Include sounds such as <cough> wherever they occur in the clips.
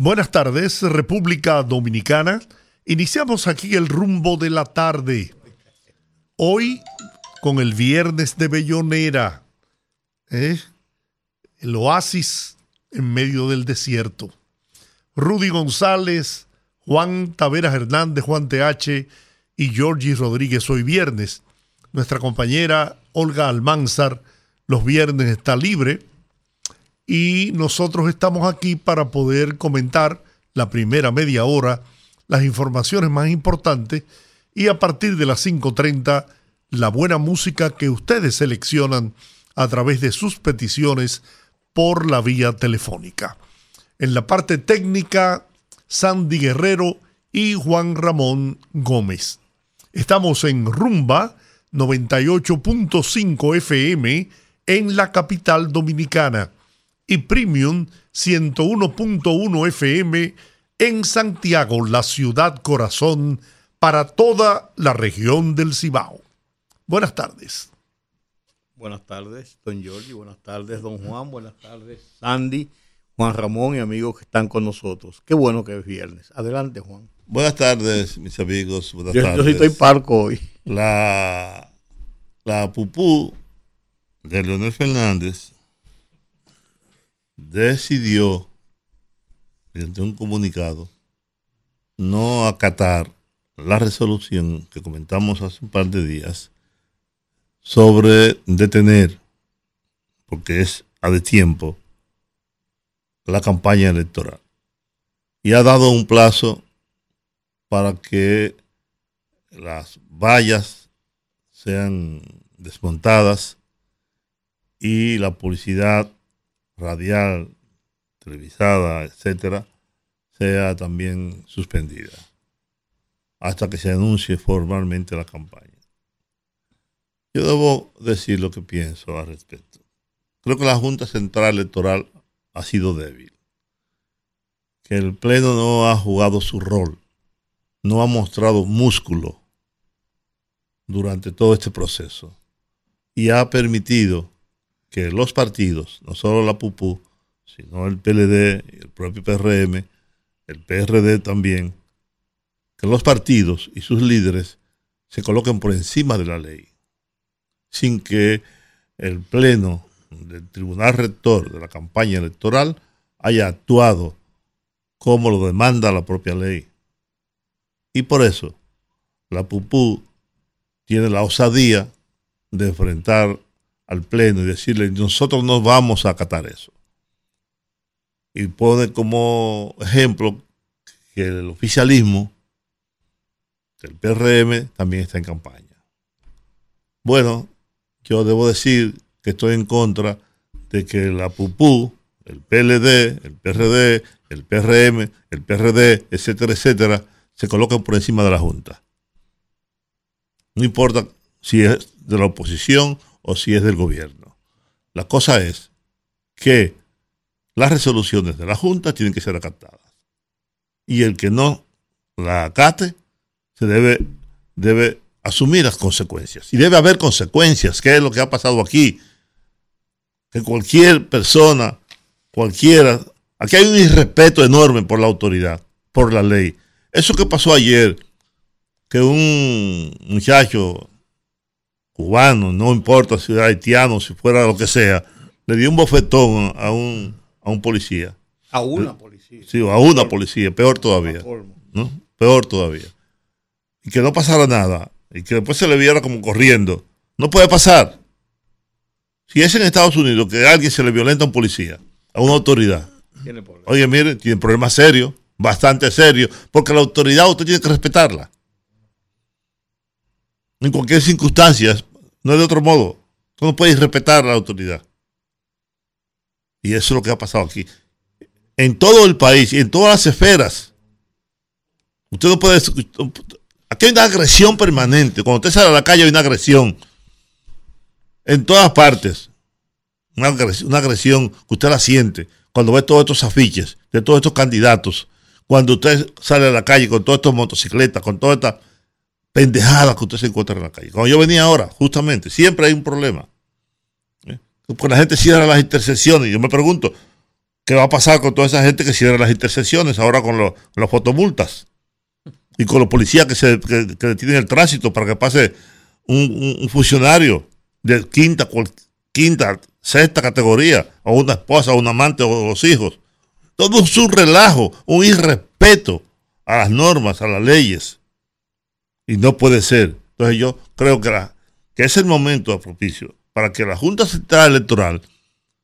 Buenas tardes, República Dominicana. Iniciamos aquí el rumbo de la tarde. Hoy con el viernes de Bellonera. ¿eh? El oasis en medio del desierto. Rudy González, Juan Taveras Hernández, Juan TH y Georgie Rodríguez hoy viernes. Nuestra compañera Olga Almanzar los viernes está libre y nosotros estamos aquí para poder comentar la primera media hora, las informaciones más importantes y a partir de las 5.30 la buena música que ustedes seleccionan a través de sus peticiones por la vía telefónica. En la parte técnica, Sandy Guerrero y Juan Ramón Gómez. Estamos en Rumba 98.5 FM en la capital dominicana y Premium 101.1 FM en Santiago, la ciudad corazón, para toda la región del Cibao. Buenas tardes. Buenas tardes, don Giorgi. Buenas tardes, don Juan. Buenas tardes, Sandy, Juan Ramón y amigos que están con nosotros. Qué bueno que es viernes. Adelante, Juan. Buenas tardes, mis amigos. Buenas yo, tardes. yo sí estoy parco hoy. La, la pupú de Leonel Fernández decidió, mediante un comunicado, no acatar la resolución que comentamos hace un par de días sobre detener, porque es a de tiempo, la campaña electoral. Y ha dado un plazo para que las vallas sean desmontadas y la publicidad radial, televisada, etcétera, sea también suspendida hasta que se anuncie formalmente la campaña. Yo debo decir lo que pienso al respecto. Creo que la Junta Central Electoral ha sido débil, que el Pleno no ha jugado su rol, no ha mostrado músculo durante todo este proceso y ha permitido que los partidos, no solo la PUPU, sino el PLD, el propio PRM, el PRD también, que los partidos y sus líderes se coloquen por encima de la ley, sin que el Pleno del Tribunal Rector de la campaña electoral haya actuado como lo demanda la propia ley. Y por eso la PUPU tiene la osadía de enfrentar al Pleno y decirle, nosotros no vamos a acatar eso. Y pone como ejemplo que el oficialismo el PRM también está en campaña. Bueno, yo debo decir que estoy en contra de que la PUPU, el PLD, el PRD, el PRM, el PRD, etcétera, etcétera, se coloquen por encima de la Junta. No importa si es de la oposición o si es del gobierno. La cosa es que las resoluciones de la Junta tienen que ser acatadas. Y el que no la acate se debe, debe asumir las consecuencias. Y debe haber consecuencias, que es lo que ha pasado aquí. Que cualquier persona, cualquiera, aquí hay un irrespeto enorme por la autoridad, por la ley. Eso que pasó ayer, que un muchacho cubano, no importa si era haitiano, si fuera lo que sea, le dio un bofetón a un, a un policía. A una policía. Sí, a una policía, peor todavía. ¿no? Peor todavía y que no pasara nada y que después se le viera como corriendo, no puede pasar. Si es en Estados Unidos que a alguien se le violenta a un policía, a una autoridad, oye, mire, tiene problemas serios, bastante serios, porque la autoridad usted tiene que respetarla. En cualquier circunstancia, no es de otro modo. Tú no puedes respetar a la autoridad. Y eso es lo que ha pasado aquí. En todo el país y en todas las esferas Usted no puede. Aquí hay una agresión permanente. Cuando usted sale a la calle hay una agresión. En todas partes. Una agresión, que usted la siente cuando ve todos estos afiches de todos estos candidatos. Cuando usted sale a la calle con todas estas motocicletas, con todas estas pendejadas que usted se encuentra en la calle. Cuando yo venía ahora, justamente, siempre hay un problema. ¿Eh? Porque la gente cierra las intersecciones. Yo me pregunto, ¿qué va a pasar con toda esa gente que cierra las intersecciones ahora con, los, las fotomultas? Y con los policías que, se, que, detienen el tránsito para que pase un, funcionario de quinta, quinta, sexta categoría, o una esposa, o un amante, o los hijos. Todo es un relajo, un irrespeto a las normas, a las leyes. Y no puede ser. Entonces yo creo que, es el momento propicio para que la Junta Central Electoral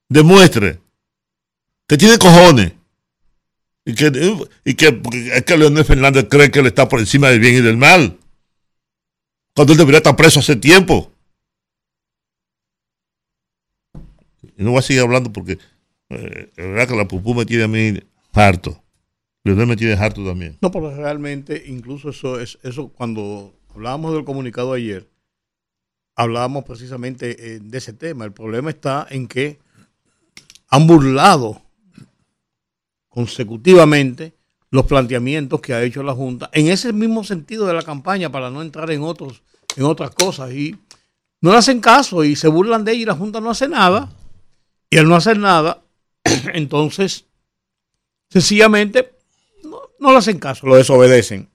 demuestre que tiene cojones y que, y que, es que Leonel Fernández cree que él está por encima del bien y del mal. Cuando él debería estar preso hace tiempo. Y no voy a seguir hablando porque eh, la verdad que la pupú me tiene a mí harto. Leonel me harto también. No, pero realmente, incluso eso es eso cuando hablábamos del comunicado ayer, hablábamos precisamente eh, de ese tema. El problema está en que han burlado consecutivamente los planteamientos que ha hecho la Junta en ese mismo sentido de la campaña para no entrar en otros en otras cosas y no le hacen caso y se burlan de ella y la Junta no hace nada y al no hacer nada <clears throat> entonces sencillamente no, le hacen caso, lo desobedecen.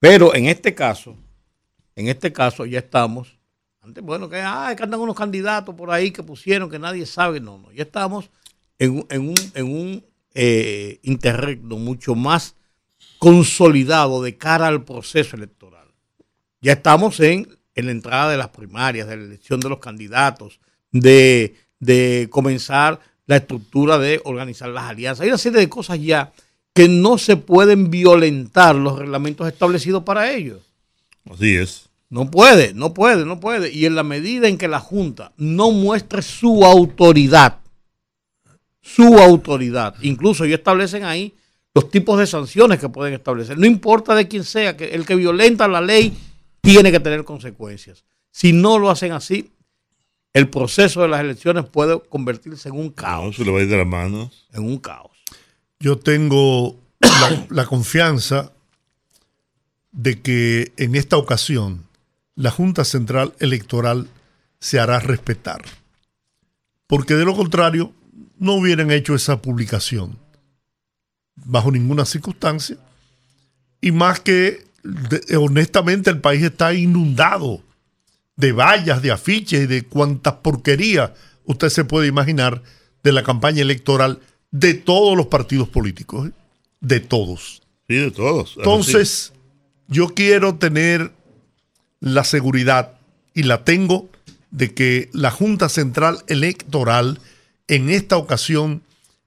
Pero en este caso, en este caso ya estamos, antes, bueno, que, ah, que andan unos candidatos por ahí que pusieron que nadie sabe, no, no, ya estamos en, en un, en un eh, interregno mucho más consolidado de cara al proceso electoral. Ya estamos en, la entrada de las primarias, de la elección de los candidatos, de, de comenzar la estructura de organizar las alianzas. Hay una serie de cosas ya que no se pueden violentar los reglamentos establecidos para ellos. Así es. No puede, no puede, no puede. Y en la medida en que la Junta no muestre su autoridad su autoridad. Incluso ellos establecen ahí los tipos de sanciones que pueden establecer. No importa de quién sea, que el que violenta la ley tiene que tener consecuencias. Si no lo hacen así, el proceso de las elecciones puede convertirse en un caos. se le va a ir de las manos. En un caos. Yo tengo <coughs> la, confianza de que en esta ocasión la Junta Central Electoral se hará respetar. Porque de lo contrario, no hubieran hecho esa publicación bajo ninguna circunstancia. Y más que, honestamente, el país está inundado de vallas, de afiches y de cuantas porquerías usted se puede imaginar de la campaña electoral de todos los partidos políticos. ¿eh? De todos. Sí, de todos. Entonces, yo quiero tener la seguridad, y la tengo, de que la Junta Central Electoral en esta ocasión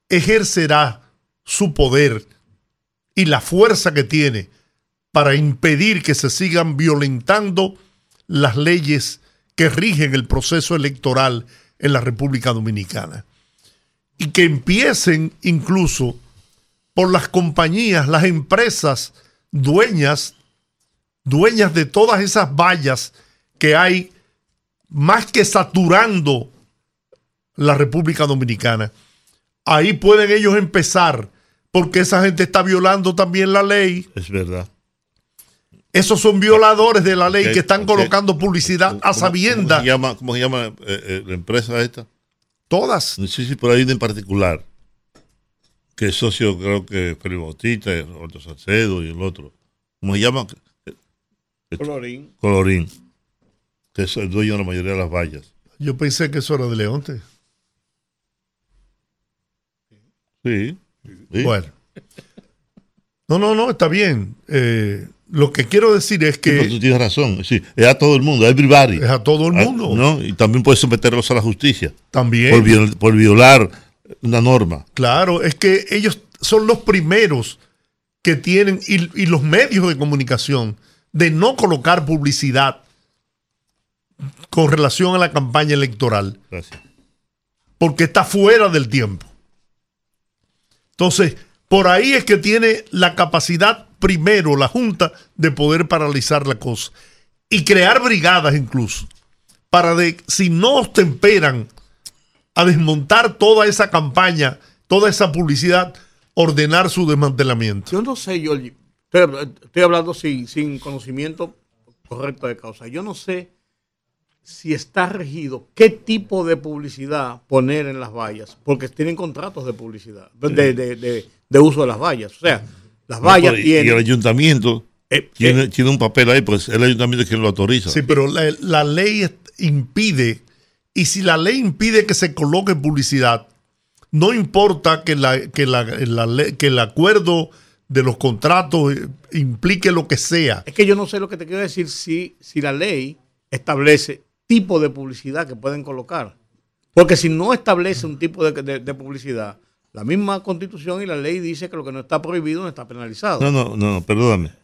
ejercerá su poder y la fuerza que tiene para impedir que se sigan violentando las leyes que rigen el proceso electoral en la República Dominicana. Y que empiecen incluso por las compañías, las empresas dueñas, dueñas de todas esas vallas que hay más que saturando la República Dominicana. Ahí pueden ellos empezar, porque esa gente está violando también la ley. Es verdad. Esos son violadores de la ley que están colocando publicidad a sabienda. ¿Cómo se llama, cómo se llama eh, eh, la empresa esta? Todas. Sí, sí, por ahí en particular. Que es socio, creo que Felipe Bautista, Roberto Salcedo y el otro. ¿Cómo se llama? Colorín. Colorín. Que es el dueño de la mayoría de las vallas. Yo pensé que eso era de Leonte. Sí. Bueno. No, no, no, está bien. Eh, lo que quiero decir es que. tú tienes razón. Sí, es a todo el mundo, a everybody. Es a todo el ah, mundo. ¿no? Y también puedes someterlos a la justicia. También. Por, violar una norma. Claro, es que ellos son los primeros que tienen, y, y los medios de comunicación, de no colocar publicidad con relación a la campaña electoral. Gracias. Porque está fuera del tiempo. Entonces, por ahí es que tiene la capacidad primero la Junta de poder paralizar la cosa y crear brigadas incluso para de si no temperan a desmontar toda esa campaña, toda esa publicidad, ordenar su desmantelamiento. Yo no sé, yo estoy, hablando sin, sin conocimiento correcto de causa. Yo no sé si está regido qué tipo de publicidad poner en las vallas, porque tienen contratos de publicidad, de, de, de, uso de las vallas. O sea, las vallas tienen... Y el ayuntamiento eh, tiene, eh, tiene, un papel ahí, pues el ayuntamiento es quien lo autoriza. Sí, pero la, la ley impide, y si la ley impide que se coloque publicidad, no importa que, la, que, la, que el acuerdo de los contratos implique lo que sea. Es que yo no sé lo que te quiero decir si, si la ley establece tipo de publicidad que pueden colocar. Porque si no establece un tipo de, de, publicidad, la misma constitución y la ley dice que lo que no está prohibido no está penalizado. No, no, no, perdóname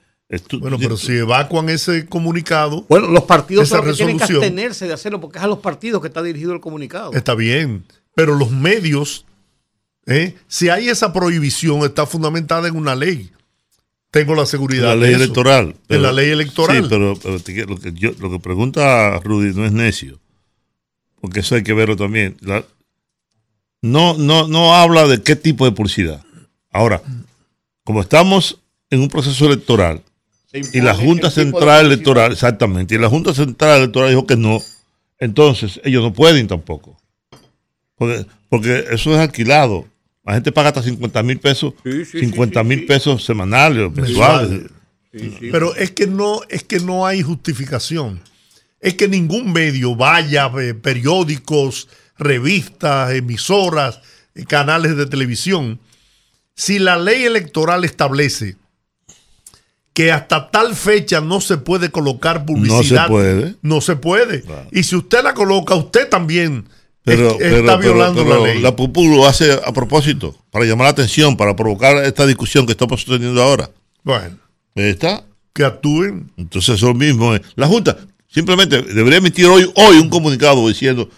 bueno, pero si evacuan ese comunicado. Bueno, los partidos son tienen que abstenerse de hacerlo porque es a los partidos que está dirigido el comunicado. Está bien, pero los medios, ¿eh? si hay esa prohibición, está fundamentada en una ley. Tengo la seguridad. En la ley electoral. en la ley electoral. Sí, pero, lo, que yo, lo que pregunta Rudy no es necio, porque eso hay que verlo también. No, no, no habla de qué tipo de publicidad. Ahora, como estamos en un proceso electoral, y la Junta Central Electoral, exactamente, y la Junta Central Electoral dijo que no, entonces ellos no pueden tampoco. Porque, porque eso es alquilado. La gente paga hasta 50 mil pesos, 50 mil pesos semanales, mensuales. Pero es que no, es que no hay justificación. Es que ningún medio vaya, eh, periódicos, revistas, emisoras, eh, canales de televisión. Si la ley electoral establece que hasta tal fecha no se puede colocar publicidad. No se puede. No se puede. Y si usted la coloca, usted también está violando la ley. La PUPU lo hace a propósito, para llamar la atención, para provocar esta discusión que estamos teniendo ahora. Bueno. ¿Está? Que actúen. Entonces eso mismo. La Junta simplemente debería emitir hoy, hoy un comunicado diciendo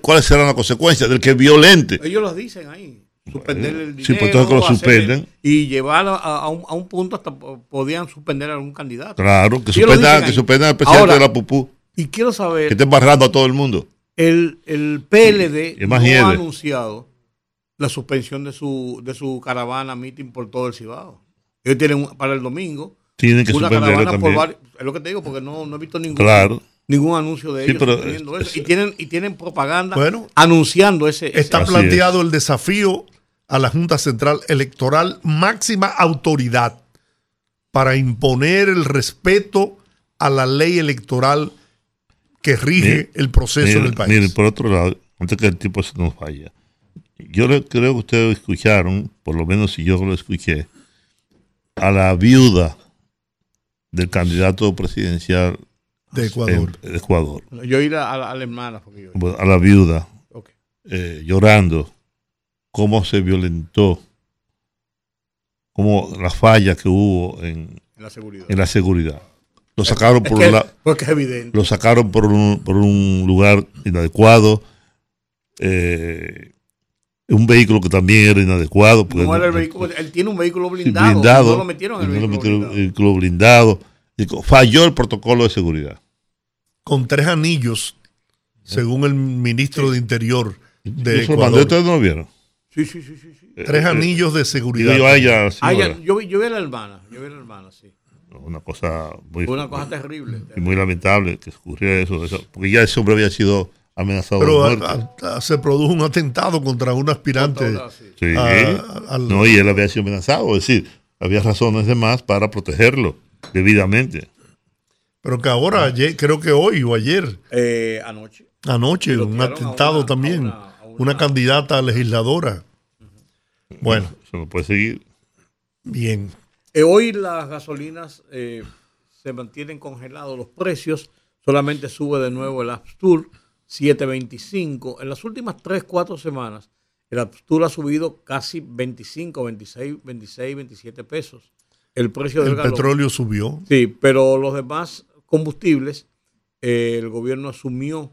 cuáles serán las consecuencias del que violente. Ellos lo dicen ahí suspender el dinero. Sí, pues que lo suspenden. Y llevar a, un, a, un, punto hasta podían suspender a algún candidato. Claro, que suspendan, que suspendan al presidente de la PUPU. Y quiero saber. Que estén barrando a todo el mundo. El, el PLD no ha anunciado la suspensión de su, de su caravana meeting por todo el Cibao. Ellos tienen para el domingo. Tienen que una caravana también. por Es lo que te digo, porque no, no he visto ningún. Claro ningún anuncio de ellos eso. Y tienen, y tienen propaganda anunciando ese. Está planteado el desafío a la Junta Central Electoral máxima autoridad para imponer el respeto a la ley electoral que rige el proceso del país. Miren, por otro lado, antes que el tiempo se nos vaya, yo creo que ustedes escucharon, por lo menos si yo lo escuché, a la viuda del candidato presidencial de Ecuador. Ecuador. Yo ir a, la, hermana. A la viuda, eh, llorando cómo se violentó, cómo la falla que hubo en, la, seguridad. Lo sacaron por un Lo sacaron por un, por un lugar inadecuado. Eh, un vehículo que también era inadecuado. él tiene un vehículo blindado. no lo metieron en el vehículo, blindado. Falló el protocolo de seguridad. Con tres anillos, según el ministro de Interior de Ecuador. ¿Ustedes no lo vieron? Sí, sí, sí, sí. Tres anillos de seguridad. Yo, yo, vi, yo vi a la hermana, yo vi a la hermana, sí. Una cosa muy... Una cosa terrible. Y muy lamentable que ocurriera eso, eso, porque ya ese hombre había sido amenazado Pero de muerte. se produjo un atentado contra un aspirante. sí. no, y él había sido amenazado, es decir, había razones de más para protegerlo debidamente. Pero que ahora, ayer, creo que hoy o ayer. Eh, anoche. Anoche, un atentado también una candidata legisladora. Bueno. Se me puede seguir. Bien. Eh, hoy las gasolinas eh, se mantienen congelados los precios. Solamente sube de nuevo el Abstur 7.25. En las últimas 3, 4 semanas, el Abstur ha subido casi 25, 26, 26, 27 pesos. El precio del el petróleo subió. Sí, pero los demás combustibles, eh, el gobierno asumió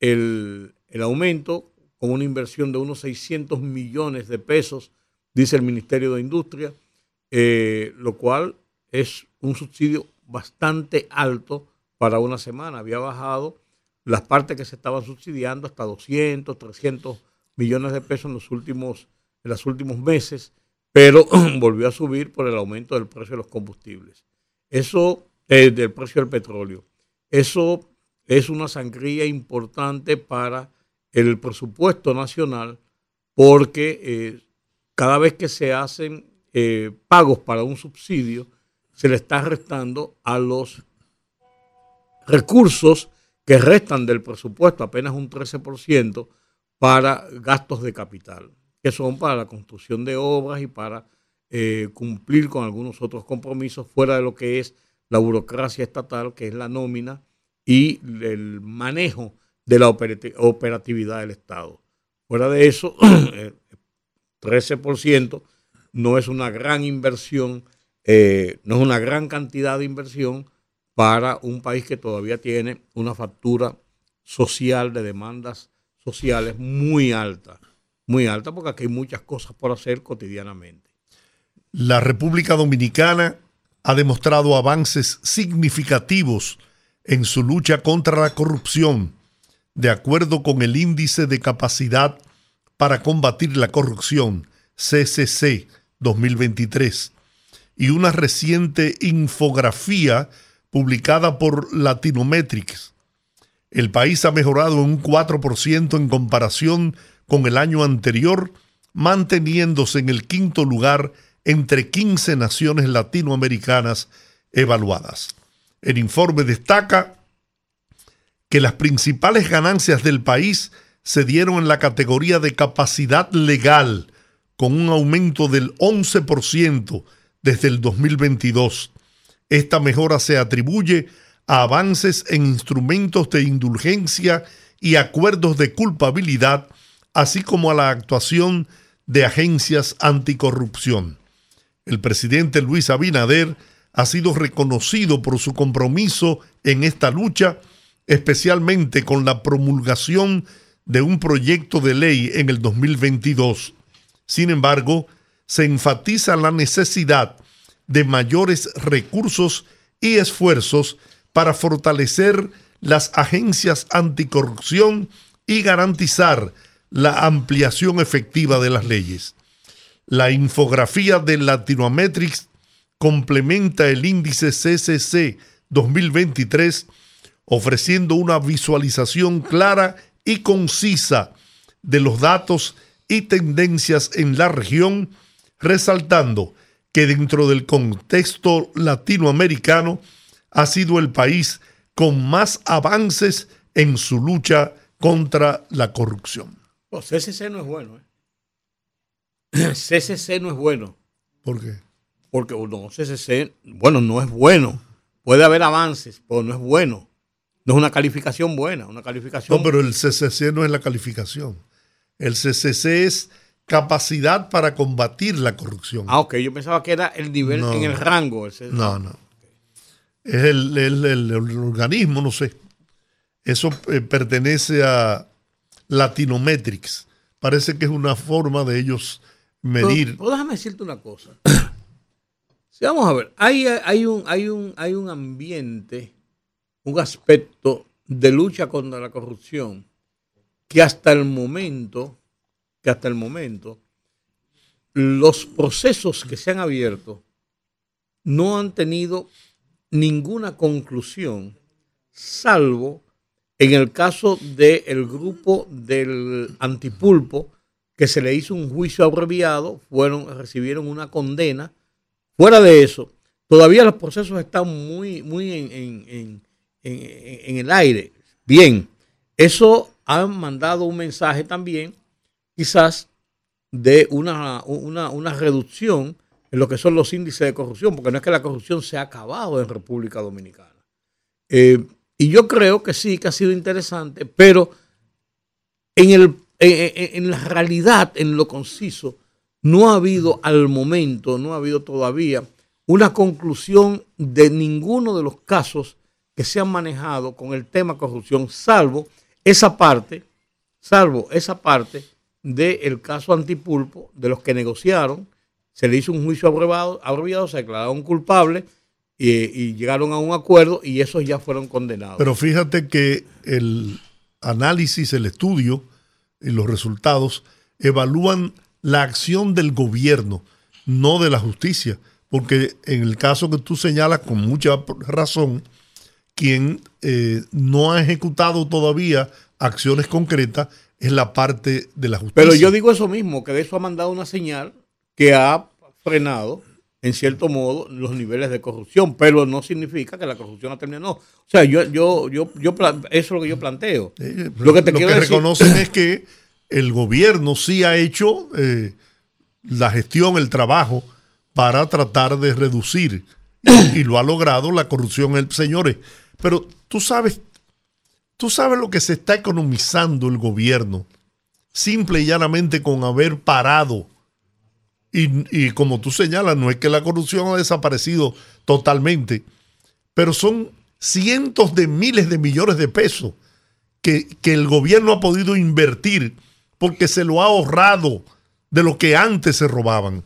el, el aumento con una inversión de unos 600 millones de pesos, dice el Ministerio de Industria, eh, lo cual es un subsidio bastante alto para una semana. Había bajado las partes que se estaban subsidiando hasta 200, 300 millones de pesos en los últimos, en los últimos meses, pero <clears throat> volvió a subir por el aumento del precio de los combustibles. Eso, eh, del precio del petróleo. Eso es una sangría importante para el presupuesto nacional porque eh, cada vez que se hacen eh, pagos para un subsidio, se le está restando a los recursos que restan del presupuesto, apenas un 13%, para gastos de capital, que son para la construcción de obras y para cumplir con algunos otros compromisos fuera de lo que es la burocracia estatal, que es la nómina y el manejo de la operatividad del Estado. Fuera de eso, <clears throat> 13% no es una gran inversión, eh, no es una gran cantidad de inversión para un país que todavía tiene una factura social de demandas sociales muy alta, muy alta porque aquí hay muchas cosas por hacer cotidianamente. La República Dominicana ha demostrado avances significativos en su lucha contra la corrupción, de acuerdo con el Índice de Capacidad para Combatir la Corrupción, CCC 2023, y una reciente infografía publicada por Latinometrics. El país ha mejorado un 4% en comparación con el año anterior, manteniéndose en el quinto lugar entre 15 naciones latinoamericanas evaluadas. El informe destaca que las principales ganancias del país se dieron en la categoría de capacidad legal, con un aumento del 11% desde el 2022. Esta mejora se atribuye a avances en instrumentos de indulgencia y acuerdos de culpabilidad, así como a la actuación de agencias anticorrupción. El presidente Luis Abinader ha sido reconocido por su compromiso en esta lucha, especialmente con la promulgación de un proyecto de ley en el 2022. Sin embargo, se enfatiza la necesidad de mayores recursos y esfuerzos para fortalecer las agencias anticorrupción y garantizar la ampliación efectiva de las leyes. La infografía de Latinometrics complementa el índice CCC 2023 ofreciendo una visualización clara y concisa de los datos y tendencias en la región, resaltando que dentro del contexto latinoamericano ha sido el país con más avances en su lucha contra la corrupción. CCC no es bueno. ¿eh? CCC no es bueno. ¿Por qué? porque no, CCC, bueno, no es bueno. Puede haber avances, pero no es bueno. No es una calificación buena, una calificación. No, pero el CCC no es la calificación. El CCC es capacidad para combatir la corrupción. Ah, ok, yo pensaba que era el nivel en el rango. no, no. Es el, organismo, no sé. Eso eh, pertenece a Latinometrics. Parece que es una forma de ellos medir. pero déjame decirte una cosa <coughs> vamos a ver, hay, hay, un, hay, un, hay un ambiente, un aspecto de lucha contra la corrupción que hasta el momento, que hasta el momento, los procesos que se han abierto no han tenido ninguna conclusión, salvo en el caso del grupo del antipulpo, que se le hizo un juicio abreviado, fueron, recibieron una condena Fuera de eso, todavía los procesos están muy, muy en, el aire. Bien, eso ha mandado un mensaje también, quizás, de una, una, reducción en lo que son los índices de corrupción, porque no es que la corrupción se ha acabado en República Dominicana. Eh, y yo creo que sí, que ha sido interesante, pero en, el, en la realidad, en lo conciso, no ha habido al momento, no ha habido todavía una conclusión de ninguno de los casos que se han manejado con el tema corrupción, salvo esa parte, salvo esa parte del caso antipulpo, de los que negociaron, se le hizo un juicio abreviado, abreviado se declararon culpables y, llegaron a un acuerdo y esos ya fueron condenados. Pero fíjate que el análisis, el estudio y los resultados evalúan la acción del gobierno, no de la justicia, porque en el caso que tú señalas con mucha razón, quien eh, no ha ejecutado todavía acciones concretas es la parte de la justicia. Pero yo digo eso mismo, que de eso ha mandado una señal que ha frenado en cierto modo, los niveles de corrupción, pero no significa que la corrupción ha terminado. O sea, yo, yo, yo, yo eso es lo que yo planteo. lo que te quiero que reconocen es que el gobierno sí ha hecho eh, la gestión, el trabajo para tratar de reducir y, lo ha logrado la corrupción, señores. Pero tú sabes, tú sabes lo que se está economizando el gobierno simple y llanamente con haber parado y, como tú señalas, no es que la corrupción ha desaparecido totalmente, pero son cientos de miles de millones de pesos que, el gobierno ha podido invertir porque se lo ha ahorrado de lo que antes se robaban.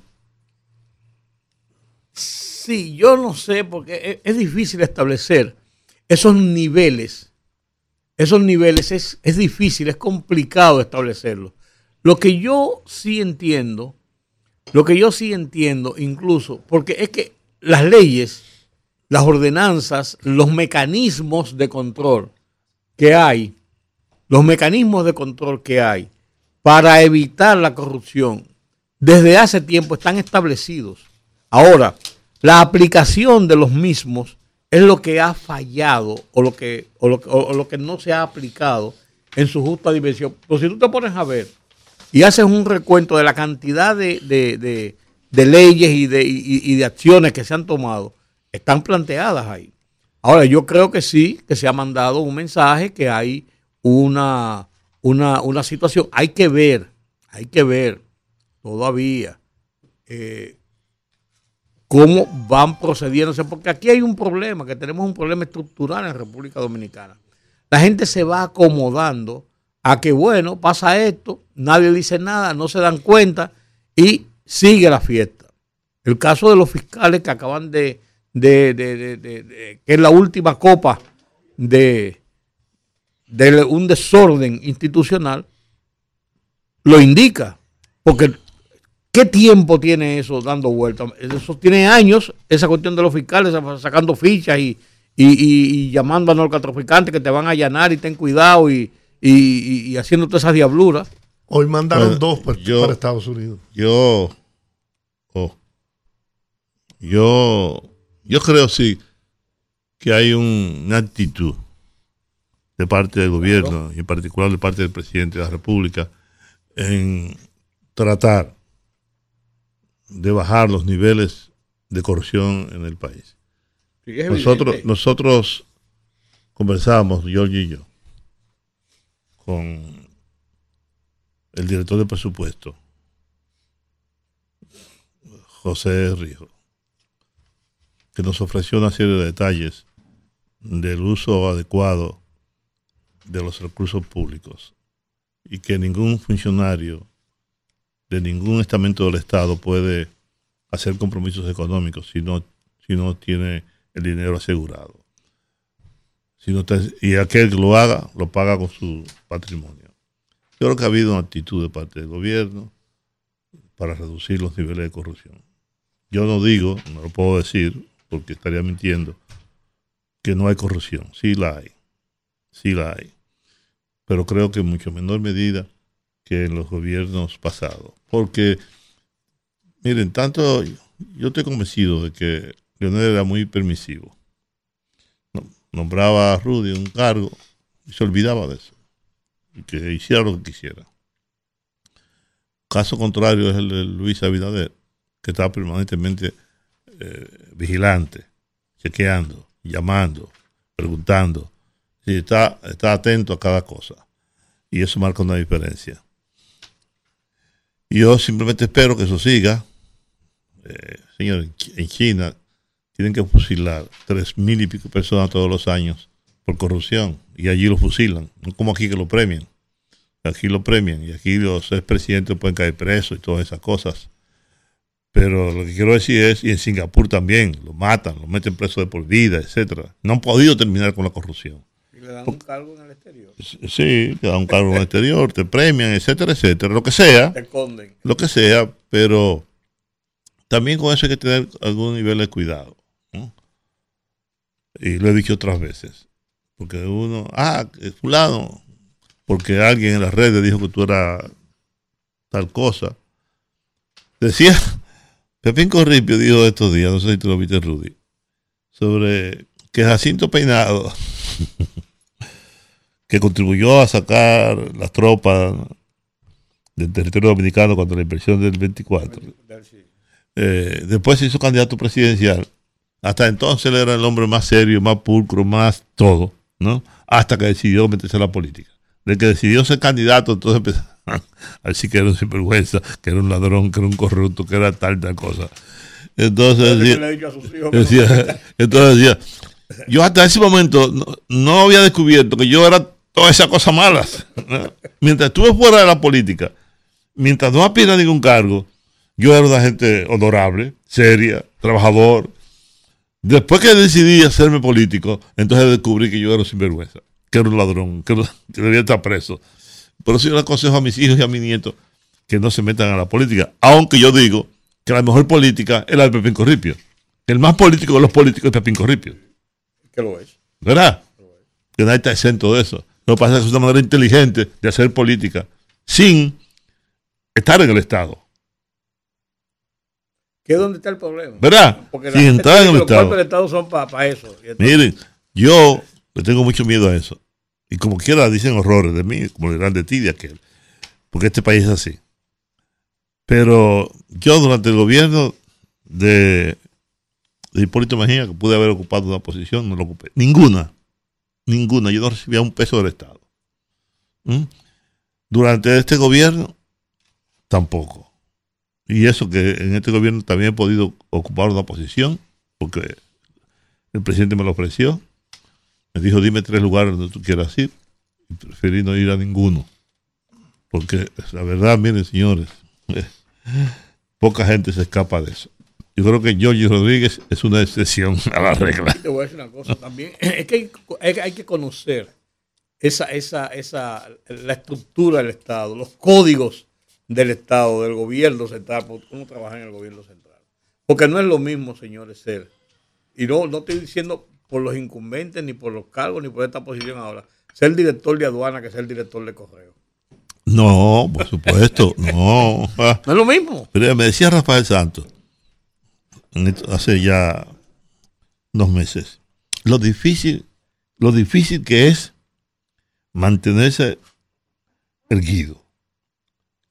Sí, yo no sé, porque es, difícil establecer esos niveles. Esos niveles es, es difícil, es complicado establecerlos. Lo que yo sí entiendo lo que yo sí entiendo, incluso, porque es que las leyes, las ordenanzas, los mecanismos de control que hay, los mecanismos de control que hay para evitar la corrupción, desde hace tiempo están establecidos. Ahora, la aplicación de los mismos es lo que ha fallado o lo que, o lo, o lo que no se ha aplicado en su justa dimensión. Pues si tú te pones a ver, y haces un recuento de la cantidad de, leyes y de, de acciones que se han tomado, están planteadas ahí. Ahora, yo creo que sí, que se ha mandado un mensaje, que hay una, una, situación. Hay que ver, hay que ver todavía eh, cómo van procediéndose, porque aquí hay un problema, que tenemos un problema estructural en República Dominicana. La gente se va acomodando a que, bueno, pasa esto, nadie dice nada, no se dan cuenta y sigue la fiesta. El caso de los fiscales que acaban de, de, de, de que es la última copa de, de un desorden institucional, lo indica. Porque, ¿qué tiempo tiene eso dando vueltas? Eso tiene años, esa cuestión de los fiscales sacando fichas y, y, y llamando a narcotraficantes que te van a allanar y ten cuidado y y, haciendo todas esas diabluras. Hoy mandaron dos para, Estados Unidos. Yo, oh, yo, yo creo sí que hay una actitud de parte del gobierno y en particular de parte del presidente de la República en tratar de bajar los niveles de corrupción en el país. nosotros, nosotros conversamos, Giorgio y yo, con el director de presupuesto, José Rijo, que nos ofreció una serie de detalles del uso adecuado de los recursos públicos y que ningún funcionario de ningún estamento del Estado puede hacer compromisos económicos si no, si no tiene el dinero asegurado y aquel que lo haga, lo paga con su patrimonio. Yo creo que ha habido una actitud de parte del gobierno para reducir los niveles de corrupción. Yo no digo, no lo puedo decir, porque estaría mintiendo, que no hay corrupción. Sí la hay. Sí la hay. Pero creo que en mucho menor medida que en los gobiernos pasados. Porque, miren, tanto yo estoy convencido de que Leonel era muy permisivo nombraba a Rudy un cargo y se olvidaba de eso. Y que hiciera lo que quisiera. Caso contrario es el de Luis Abinader, que está permanentemente eh, vigilante, chequeando, llamando, preguntando. Está, está atento a cada cosa. Y eso marca una diferencia. Yo simplemente espero que eso siga. Eh, señor, en China tienen que fusilar tres mil y pico personas todos los años por corrupción y allí lo fusilan, no como aquí que lo premian. Aquí lo premian y aquí los expresidentes pueden caer presos y todas esas cosas. Pero lo que quiero decir es, y en Singapur también, lo matan, lo meten preso de por vida, etcétera. No han podido terminar con la corrupción. Y le dan un cargo en el exterior. Sí, te dan un cargo en el exterior, te premian, etcétera, etcétera. Lo que sea, Te esconden. lo que sea, pero también con eso hay que tener algún nivel de cuidado. Y lo he dicho otras veces. Porque uno, ah, fulano, porque alguien en las redes dijo que tú eras tal cosa. Decía, <laughs> Pepín Corripio dijo estos días, no sé si tú lo viste, Rudy, sobre que Jacinto Peinado, <laughs> que contribuyó a sacar las tropas del territorio dominicano contra la inversión del 24, eh, después se hizo candidato presidencial. Hasta entonces él era el hombre más serio, más pulcro, más todo, ¿no? Hasta que decidió meterse a la política. De que decidió ser candidato, entonces empezó a decir que era un sinvergüenza, que era un ladrón, que era un corrupto, que era tal, tal cosa. Entonces decía, <laughs> entonces decía, yo hasta ese momento no, no había descubierto que yo era todas esas cosas malas. ¿no? Mientras estuve fuera de la política, mientras no aspiraba a ningún cargo, yo era una gente honorable, seria, trabajador. Después que decidí hacerme político, entonces descubrí que yo era un sinvergüenza, que era un ladrón, que, <laughs> debía estar preso. Por eso yo le aconsejo a mis hijos y a mis nietos que no se metan a la política. Aunque yo digo que la mejor política es la de Pepín Corripio. El más político de los políticos es Pepín Corripio. que lo es. ¿Verdad? Que nadie está exento de eso. Lo que pasa es que es una manera inteligente de hacer política sin estar en el Estado. Que es donde está el problema. ¿Verdad? Porque gente en los Estado. cuerpos del Estado son para eso. Y entonces, Miren, yo le tengo mucho miedo a eso. Y como quiera dicen horrores de mí, como dirán de ti, de aquel. Porque este país es así. Pero yo durante el gobierno de, de Hipólito Mejía, que pude haber ocupado una posición, no lo ocupé. Ninguna. Ninguna. Yo no recibía un peso del Estado. ¿Mm? Durante este gobierno, tampoco. Y eso que en este gobierno también he podido ocupar una posición, porque el presidente me lo ofreció. Me dijo, dime tres lugares donde tú quieras ir. Y preferí no ir a ninguno. Porque la verdad, miren, señores, <laughs> poca gente se escapa de eso. Yo creo que Giorgio Rodríguez es una excepción a la regla. te voy a decir una cosa también. <clears throat> Es que hay- hay que conocer esa, esa, esa, la estructura del Estado, los códigos del Estado, del gobierno central, por cómo trabaja en el gobierno central. Porque no es lo mismo, señores, ser. Y no, no estoy diciendo por los incumbentes, ni por los cargos, ni por esta posición ahora. Ser director de aduana que ser director de correo. No, por supuesto, <laughs> no. No es lo mismo. Pero me decía Rafael Santos hace ya dos meses lo difícil, lo difícil que es mantenerse erguido.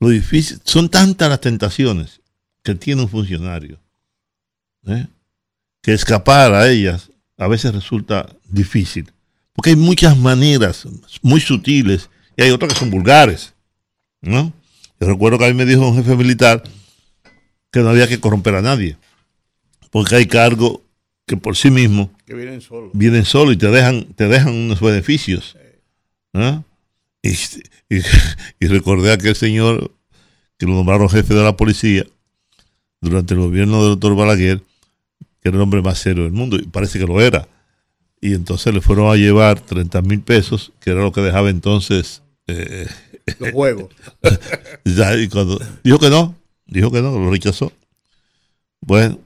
Lo difícil, son tantas las tentaciones que tiene un funcionario ¿eh? que escapar a ellas a veces resulta difícil. Porque hay muchas maneras muy sutiles y hay otras que son vulgares. ¿no? Yo recuerdo que a mí me dijo un jefe militar que no había que corromper a nadie, porque hay cargos que por sí mismos vienen solos. vienen solos y te dejan, te dejan unos beneficios. ¿ah? Y, y- <laughs> y recordé a aquel señor que lo nombraron jefe de la policía durante el gobierno del doctor Balaguer, que era el hombre más serio del mundo, y parece que lo era. Y entonces le fueron a llevar 30 mil pesos, que era lo que dejaba entonces eh, Los juegos. <laughs> ya, y cuando dijo que no, dijo que no, lo rechazó. Bueno,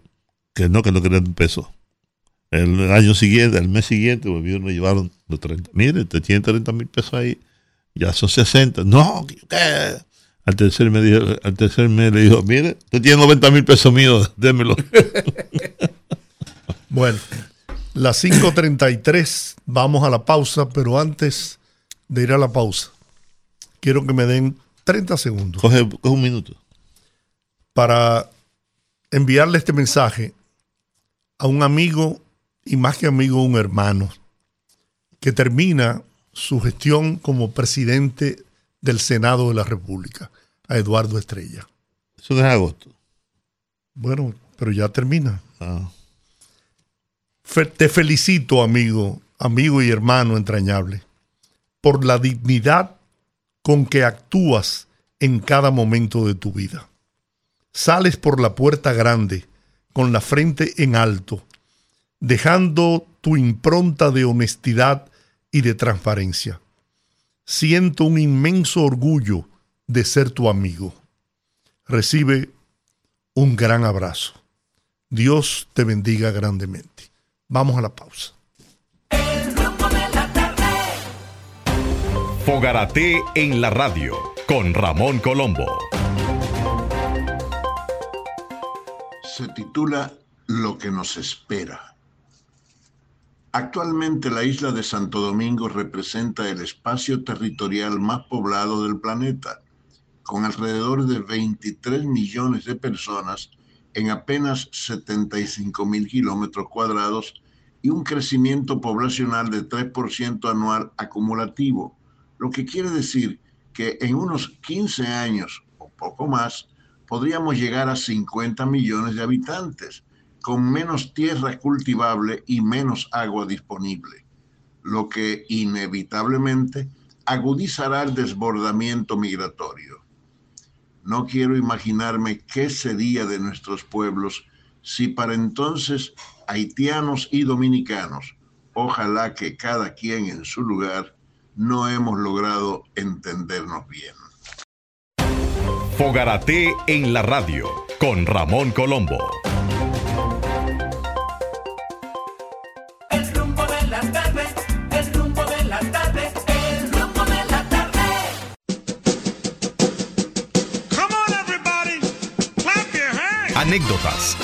que no, que no querían un peso. El año siguiente, el mes siguiente, volvieron y le llevaron los 30. Mire, te tienen 30 mil pesos ahí, ya son 60. No, ¿qué? Al tercer me dijo, al tercer mes le dijo, mire, usted tiene 90 mil pesos míos, démelo. <laughs> Bueno, las 5.33, vamos a la pausa, pero antes de ir a la pausa, quiero que me den 30 segundos Coge, coge un minuto. para enviarle este mensaje a un amigo y más que amigo, un hermano, que termina su gestión como presidente del Senado de la República, a Eduardo Estrella. Eso es agosto. Bueno, pero ya termina. Ah, Fe- te felicito, amigo, amigo y hermano entrañable, por la dignidad con que actúas en cada momento de tu vida. sales por la puerta grande con la frente en alto, dejando tu impronta de honestidad y de transparencia. Siento un inmenso orgullo de ser tu amigo. Recibe un gran abrazo. Dios te bendiga grandemente. Vamos a la pausa. Fogarate en la radio con Ramón Colombo. Se titula Lo que nos espera. Actualmente la isla de Santo Domingo representa el espacio territorial más poblado del planeta, con alrededor de 23 millones de personas en apenas 75 mil kilómetros cuadrados y un crecimiento poblacional de 3% anual acumulativo, lo que quiere decir que en unos 15 años o poco más podríamos llegar a 50 millones de habitantes, con menos tierra cultivable y menos agua disponible, lo que inevitablemente agudizará el desbordamiento migratorio. No quiero imaginarme qué sería de nuestros pueblos si para entonces haitianos y dominicanos, ojalá que cada quien en su lugar, no hemos logrado entendernos bien. Fogarate en la radio con Ramón Colombo. Anécdotas,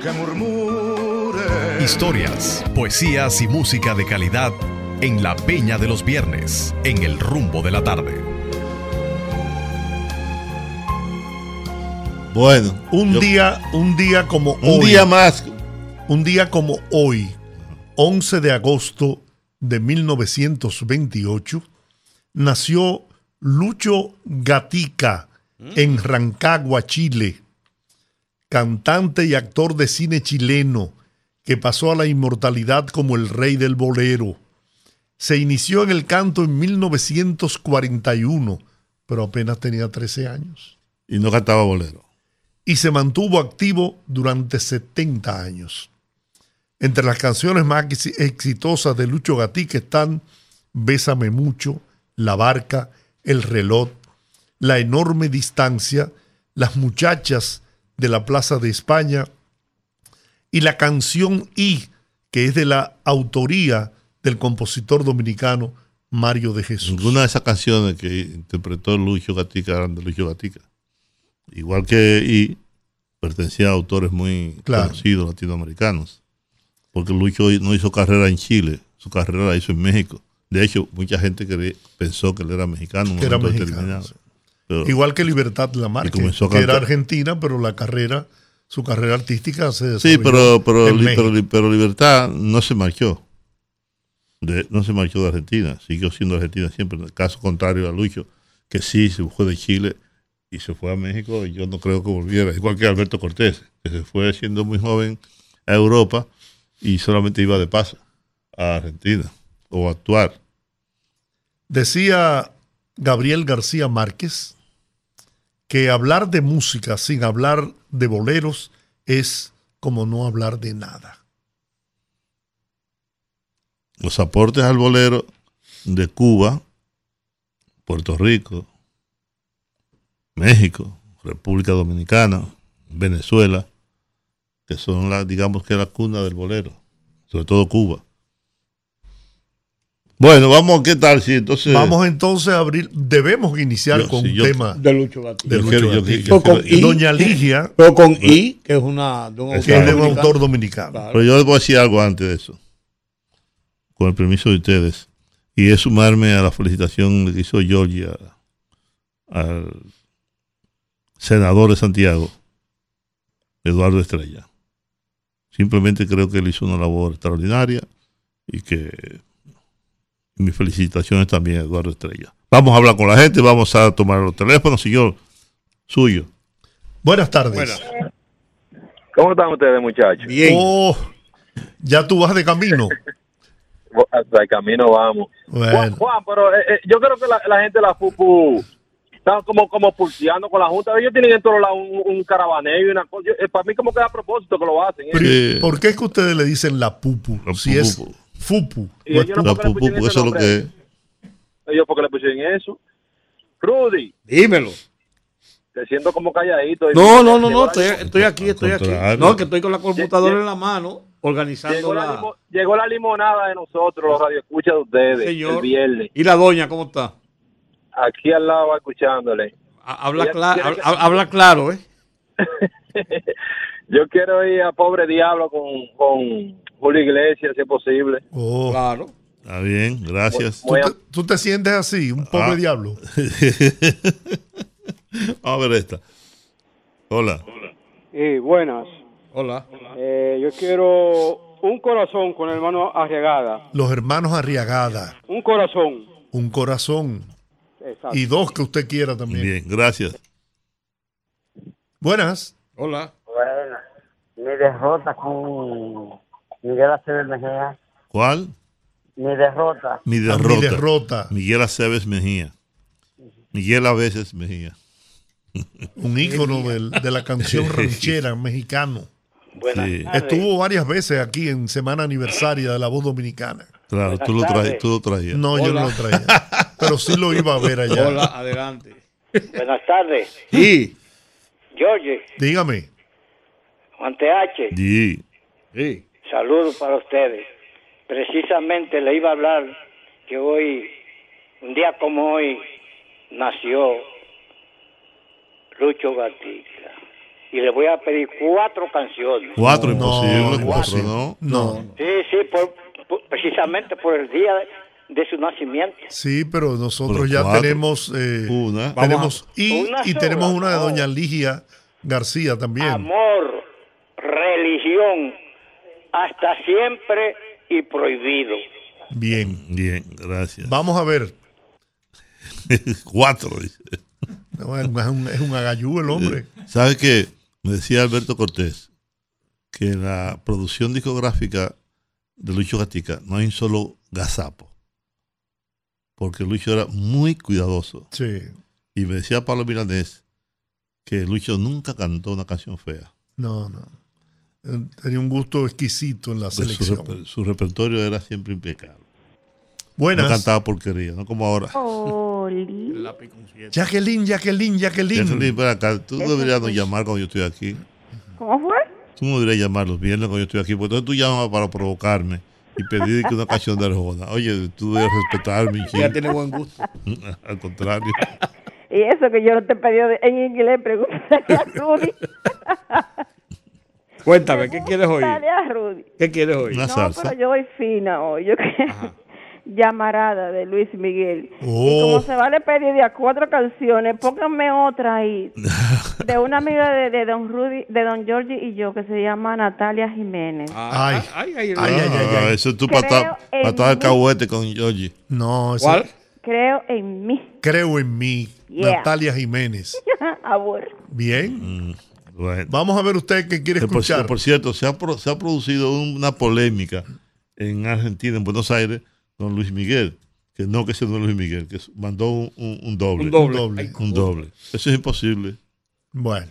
Que murmure. historias, poesías y música de calidad en la Peña de los Viernes, en el rumbo de la tarde. Bueno, Un yo- día, un día como un hoy, día más. un día como hoy, 11 de agosto de 1928, nació Lucho Gatica en Rancagua, Chile, cantante y actor de cine chileno que pasó a la inmortalidad como el rey del bolero. Se inició en el canto en 1941, pero apenas tenía 13 años Y no cantaba bolero. y se mantuvo activo durante 70 años. Entre las canciones más exi- exitosas de Lucho Gatica están Bésame mucho, La barca, El reloj, La enorme distancia, Las muchachas de la Plaza de España y la canción I, que es de la autoría del compositor dominicano Mario de Jesús. Ninguna de esas canciones que interpretó Lucho Gatica de Lucho Gatica. Igual que y pertenecía a autores muy Claro. conocidos latinoamericanos. Porque Lucho no hizo carrera en Chile, su carrera la hizo en México. De hecho, mucha gente pensó que él era mexicano. Que era mexicano, sí. Pero- Igual que Libertad Lamarque, comenzó que era argentina, pero la carrera, su carrera artística se Sí, desarrolló pero, pero, en li- México. pero, pero Libertad no se marchó. De- no se marchó de Argentina. Siguió siendo Argentina siempre. En el caso contrario a Lucho, que sí se fue de Chile y se fue a México. Y yo no creo que volviera. Igual que Alberto Cortés, que se fue siendo muy joven a Europa y solamente iba de paso a Argentina o a actuar. Decía Gabriel García Márquez que hablar de música sin hablar de boleros es como no hablar de nada. Los aportes al bolero de Cuba, Puerto Rico, México, República Dominicana, Venezuela, que son la, digamos que la cuna del bolero, sobre todo Cuba. Bueno, vamos, ¿qué tal? Si entonces Vamos entonces a abrir, debemos iniciar Yo- con sí, un yo- tema De Lucho Gatica. de Lucho Con I. Doña Ligia, Pero con I, que es una de un Es que es de un dominicano. autor dominicano. Claro. Pero yo les voy a decir algo antes de eso, con el permiso de ustedes, y es sumarme a la felicitación que hizo Georgia al senador de Santiago, Eduardo Estrella. Simplemente creo que él hizo una labor extraordinaria y que mis felicitaciones también a Eduardo Estrella. Vamos a hablar con la gente, vamos a tomar los teléfonos, señor suyo. Buenas tardes. Buenas. ¿Cómo están ustedes, muchachos? Bien. Oh, ya tú vas de camino. <laughs> Hasta el camino vamos. Juan, Bueno, Juan, pero eh, eh, yo creo que la, la gente de la FUPU están como, como pulseando con la Junta. Ellos tienen en todos lados un, un caravaneo y una cosa. Yo- eh, para mí como que es a propósito que lo hacen. ¿eh? ¿Por qué es que ustedes le dicen la pupu? La si es pupu. Fupu. Y ellos no porque ese eso es lo que es. Ellos porque le pusieron eso. Rudy, Dímelo. te siento como calladito. No, no, no, no, estoy, estoy aquí, estoy aquí. No, que estoy con la computadora en la mano, organizando Llegó la, la... limo- llegó la limonada de nosotros, los radioescuchas de ustedes, Señor. el viernes. ¿Y la doña cómo está? Aquí al lado escuchándole. Ha- Habla, que- habla claro, ¿eh? <laughs> Yo quiero ir a Pobre Diablo con, con Julio Iglesias, si es posible. Oh, Claro. Está bien, gracias. ¿tú, te, tú te sientes así, un pobre Ah. diablo. <laughs> Vamos a ver esta. Hola. Y buenas. Hola. Eh, yo quiero un corazón con el hermano Arriagada. Los hermanos Arriagada, Un corazón. un corazón Exacto. y dos que usted quiera también. Bien, gracias. Buenas. Hola. Bueno, mi derrota con Miguel Aceves Mejía. ¿Cuál? Mi derrota. Mi Ah, derrota. Mi derrota. Miguel Aceves Mejía. Miguel a veces Mejía. Un <laughs> ícono del- de la canción <laughs> ranchera mexicano. Sí. Estuvo varias veces aquí en Semana Aniversaria de la Voz Dominicana. Claro, tú lo, traes, tardes. tú lo traías. No, yo no lo traía. Pero sí lo iba a ver allá. Hola, adelante. Buenas tardes. Sí. George, Dígame. Juan TH, Sí. Sí. Saludos para ustedes. Precisamente le iba a hablar que hoy, un día como hoy, nació Lucho Gatica. Y le voy a pedir cuatro canciones. Cuatro, No, imposible. no, cuatro, sí. ¿no? No. Sí, sí, por- por- precisamente por el día de, su nacimiento. Sí, pero nosotros Pero ya cuatro. tenemos eh, Una. tenemos y, Una y tenemos una de doña Ligia García también. Amor, religión, hasta siempre y prohibido. Bien. Bien, gracias. Vamos a ver. <laughs> Cuatro, dice. No, es, un, es un agayú el hombre. ¿Sabe qué? Me decía Alberto Cortés que en la producción discográfica de Lucho Gatica no hay un solo gazapo. Porque Lucho era muy cuidadoso. Sí. Y me decía Pablo Milanés que Lucho nunca cantó una canción fea. No, no. Tenía un gusto exquisito en la Pues su, selección. reper- su repertorio era siempre impecable. Buenas. No cantaba porquería, no como ahora. Jacqueline, Jacqueline, Jacqueline. Jacqueline, ven acá, tú deberías no llamar cuando yo estoy aquí. ¿Cómo fue? Tú no deberías llamar los viernes cuando yo estoy aquí, porque entonces tú llamas para provocarme y pedir que una canción de Arjona. Oye, tú debes respetarme. Chico. <laughs> tiene buen gusto. <laughs> Al contrario. Y eso que yo no te pedí de- en inglés, pregúntale a Rudy. <laughs> Cuéntame, ¿qué quieres oír? Rudy. ¿Qué quieres oír? Una No, salsa. pero yo voy fina hoy. Yo que <laughs> llamarada de Luis Miguel. Y Oh. como se vale pedir de a cuatro canciones, pónganme otra ahí. <laughs> De una amiga de, de Don Rudy, de Don Georgie y yo, que se llama Natalia Jiménez. Ay. ay, ay, Ay, ay, ay, Ah, ay. Eso es tu patada en patada de mí. cahuete con Georgie. No, ese- ¿Cuál? Creo en mí. creo en mí. Yeah. Natalia Jiménez. <laughs> Amor. Bien. Mm, bueno. Vamos a ver usted qué quiere Que por, escuchar. por cierto, se ha, pro- se ha producido una polémica en Argentina, en Buenos Aires, con Luis Miguel. Que no, que ese no es Luis Miguel, que mandó un, un- un doble. Un doble. doble. Ay, Un doble. Eso es imposible. Bueno.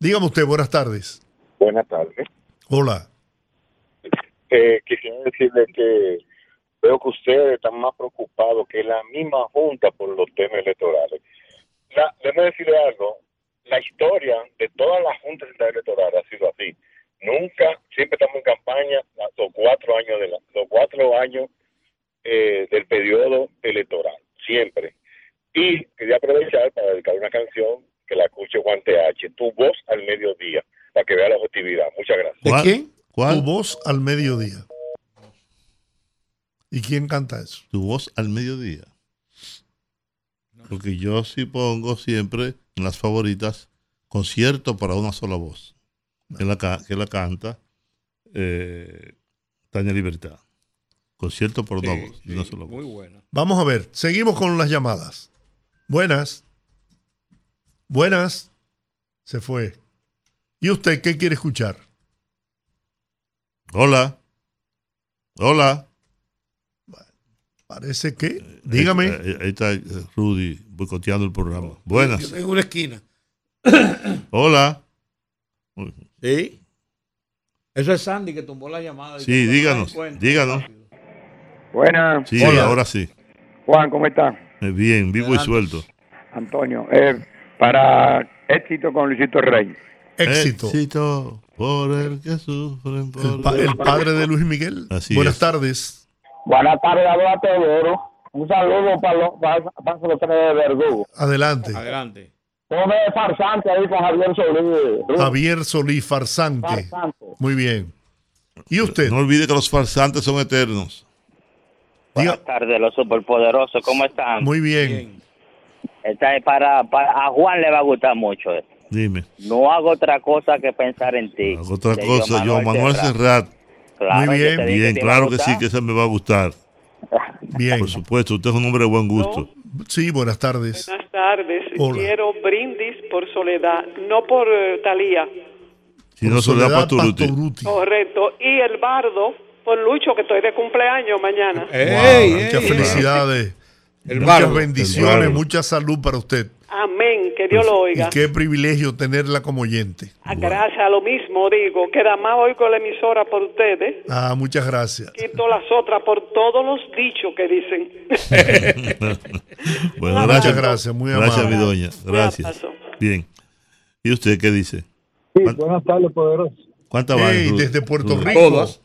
Dígame usted, buenas tardes. Buenas tardes. Hola. Eh, quisiera decirle que veo que ustedes están más preocupados que la misma Junta por los temas electorales. La, déjeme decirle algo. La historia de todas las juntas electorales ha sido así. Nunca, siempre estamos en campaña los cuatro años, de la- los cuatro años eh, del periodo electoral. Siempre. Y quería aprovechar para dedicar una canción que la escuche Juan TH, Tu voz al mediodía, para que vea la objetividad. Muchas gracias. ¿De ¿Cuál? quién? ¿Cuál? Tu voz al mediodía. ¿Y quién canta eso? Tu voz al mediodía. Porque yo sí pongo siempre en las favoritas concierto para una sola voz. Que la, que la canta eh, Tania Libertad. Concierto por una Sí, voz. sí, una sola voz. muy buena. Vamos a ver. Seguimos con las llamadas. Buenas. Buenas. Se fue. ¿Y usted qué quiere escuchar? Hola. Hola. Parece que. Dígame. Ahí, ahí está eh, Rudy boicoteando el programa. Buenas. En una esquina. Hola. Sí. Eso es Sandy que tumbó la llamada. Sí, díganos. Díganos. Buenas. Sí, ahora sí. Juan, ¿cómo está? Eh, Bien, vivo y suelto. Antonio, eh, para éxito con Luisito Rey. Éxito. Éxito por el que sufren por El, pa- el padre de Luis Miguel. Así Buenas es. tardes. Buenas tardes, a Teodoro. Un saludo para los, para, para los tres de Verdugo. Adelante. Adelante. Farsante ahí con Javier Solís. Javier Solís, farsante. Farsante. Muy bien. ¿Y usted? No olvide que los farsantes son eternos. Buenas tardes, los superpoderosos, ¿cómo están? Muy bien. Esta es para, para- a Juan le va a gustar mucho. esto. Dime. No hago otra cosa que pensar en ti. Otra De cosa, yo, Manuel Serrat. Claro, Muy bien. Bien, claro que sí, que ese me va a gustar. <laughs> Bien. Por supuesto, usted es un hombre de buen gusto. Sí, buenas tardes. Buenas tardes. Hola. Quiero brindis por Soledad, no por eh, Talía. Si no, Soledad Pastoruti. Correcto. Y el bardo por Lucho, que estoy de cumpleaños mañana. Wow, muchas felicidades. El muchas bardo. bendiciones, El bardo. mucha salud para usted. Amén. Que Dios lo Y oiga. qué privilegio tenerla como oyente. Ah, Gracias a lo mismo digo. Que más oigo la emisora por ustedes. Ah, muchas gracias. Quito las otras por todos los dichos que dicen. <laughs> bueno, Muchas gracias. gracias, muy Gracias, amable. mi doña. Gracias. abrazo. Bien. ¿Y usted qué dice? Sí, buenas tardes, poderoso. ¿Cuántas Hey, van? desde Puerto Rudy? Rico. Todas.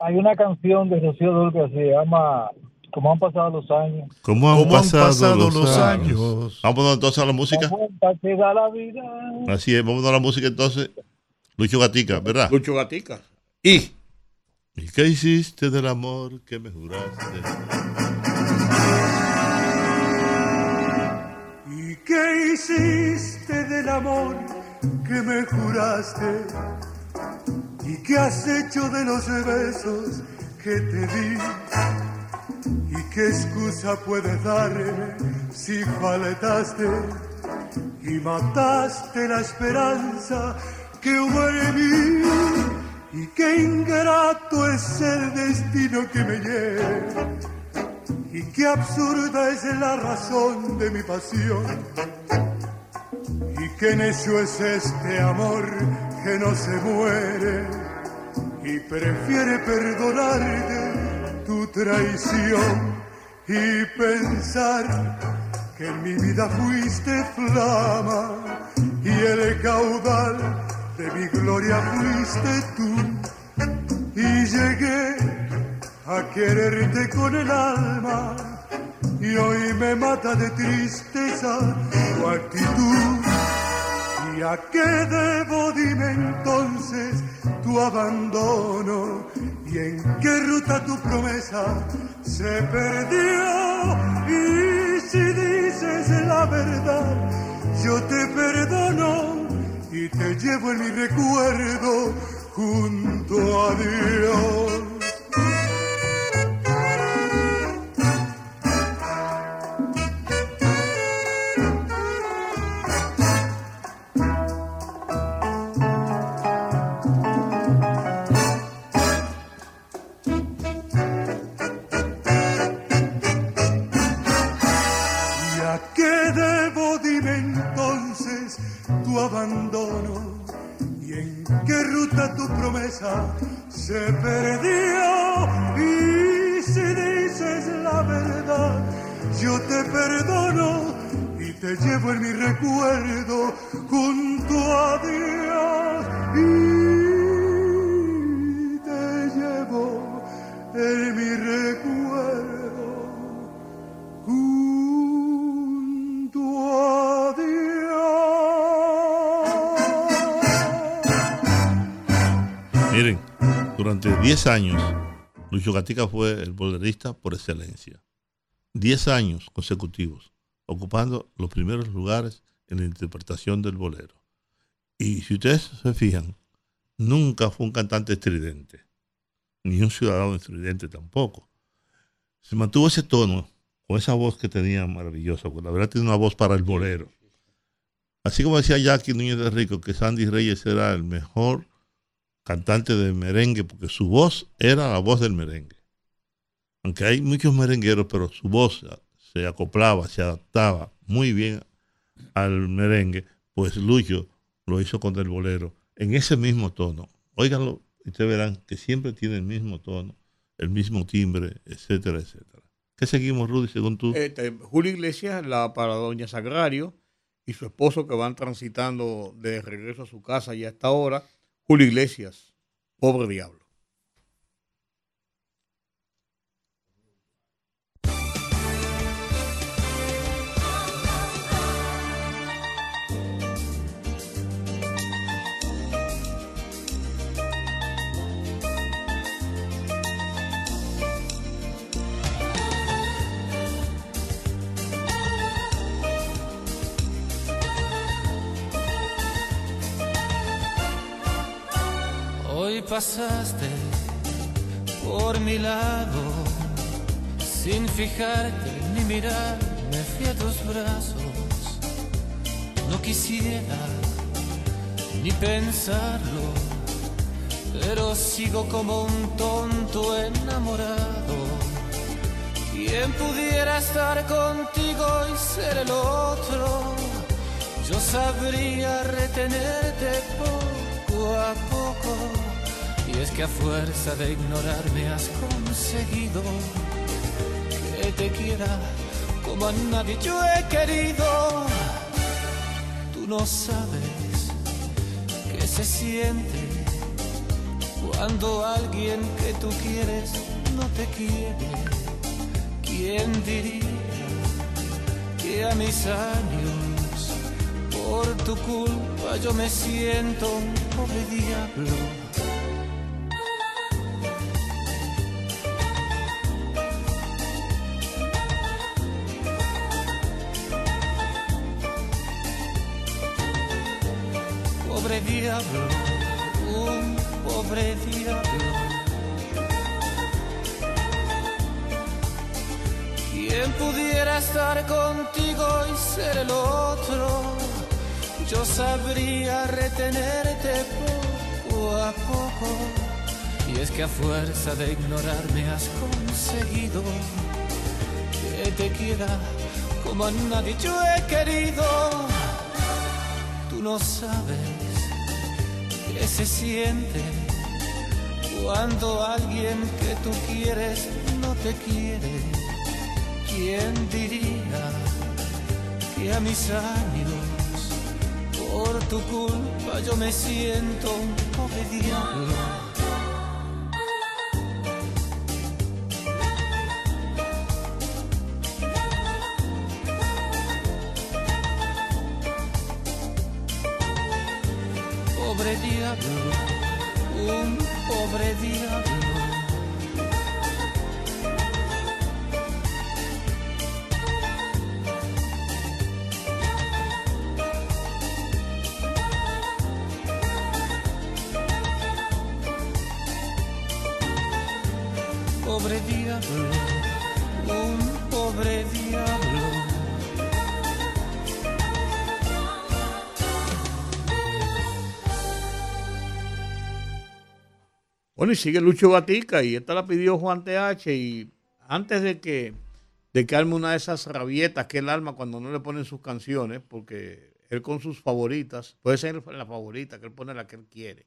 Hay una canción de Rocío Dulce que se llama Como han pasado los años. ¿Cómo han, ¿Cómo han pasado, los, los años? años? Vamos entonces a la música. Cuenta que da la vida. Así es, vamos a la música entonces. Lucho Gatica, ¿verdad? Lucho Gatica. Y. ¿Y qué hiciste del amor que me juraste? ¿Y qué hiciste del amor que me juraste? ¿Y qué has hecho de los besos que te di? ¿Y qué excusa puedes darme si faltaste y mataste la esperanza que hubo en mí? ¿Y qué ingrato es el destino que me lleva? y qué absurda es la razón de mi pasión y qué necio es este amor que no se muere y prefiere perdonarte tu traición y pensar que en mi vida fuiste flama y el caudal de mi gloria fuiste tú y llegué a quererte con el alma y hoy me mata de tristeza tu actitud. ¿Y a qué debo, dime entonces, tu abandono? ¿Y en qué ruta tu promesa se perdió? Y si dices la verdad, yo te perdono y te llevo en mi recuerdo junto a Dios. Abandono? ¿Y en qué ruta tu promesa se perdió? Y si dices la verdad, yo te perdono y te llevo en mi recuerdo junto a Dios. Y te llevo en mi recuerdo durante 10 años, Lucho Gatica fue el bolerista por excelencia. 10 años consecutivos, ocupando los primeros lugares en la interpretación del bolero. Y si ustedes se fijan, nunca fue un cantante estridente, ni un ciudadano estridente tampoco. Se mantuvo ese tono, con esa voz que tenía maravillosa, porque la verdad tiene una voz para el bolero. Así como decía Jackie Núñez de Rico, que Sandy Reyes era el mejor cantante de merengue, porque su voz era la voz del merengue. aunque hay muchos merengueros, pero su voz se acoplaba, se adaptaba muy bien al merengue, pues Lucho lo hizo con el bolero en ese mismo tono. Óiganlo, ustedes verán que siempre tiene el mismo tono, el mismo timbre, etcétera, etcétera. ¿Qué seguimos, Rudy, según tú? Este, Julio Iglesias, la para Doña Sagrario y su esposo que van transitando de regreso a su casa y hasta ahora. Julio Iglesias, pobre diablo. Pasaste por mi lado sin fijarte ni mirar, me fui a tus brazos. No quisiera ni pensarlo, pero sigo como un tonto enamorado. ¿Quién pudiera estar contigo y ser el otro? Yo sabría retenerte poco a poco. Y es que a fuerza de ignorarme has conseguido que te quiera como a nadie yo he querido. Tú no sabes qué se siente cuando alguien que tú quieres no te quiere. ¿Quién diría que a mis años por tu culpa yo me siento un pobre diablo? Ser el otro? Yo sabría retenerte poco a poco. Y es que a fuerza de ignorarme has conseguido que te quiera como a nadie yo he querido. Tú no sabes qué se siente cuando alguien que tú quieres no te quiere. ¿Quién diría que a mis años por tu culpa yo me siento un pobre diablo? Bueno, y sigue Lucho Batica y esta la pidió Juan TH y antes de que, de que arme una de esas rabietas que él arma cuando no le ponen sus canciones, porque él con sus favoritas, puede ser la favorita, que él pone la que él quiere.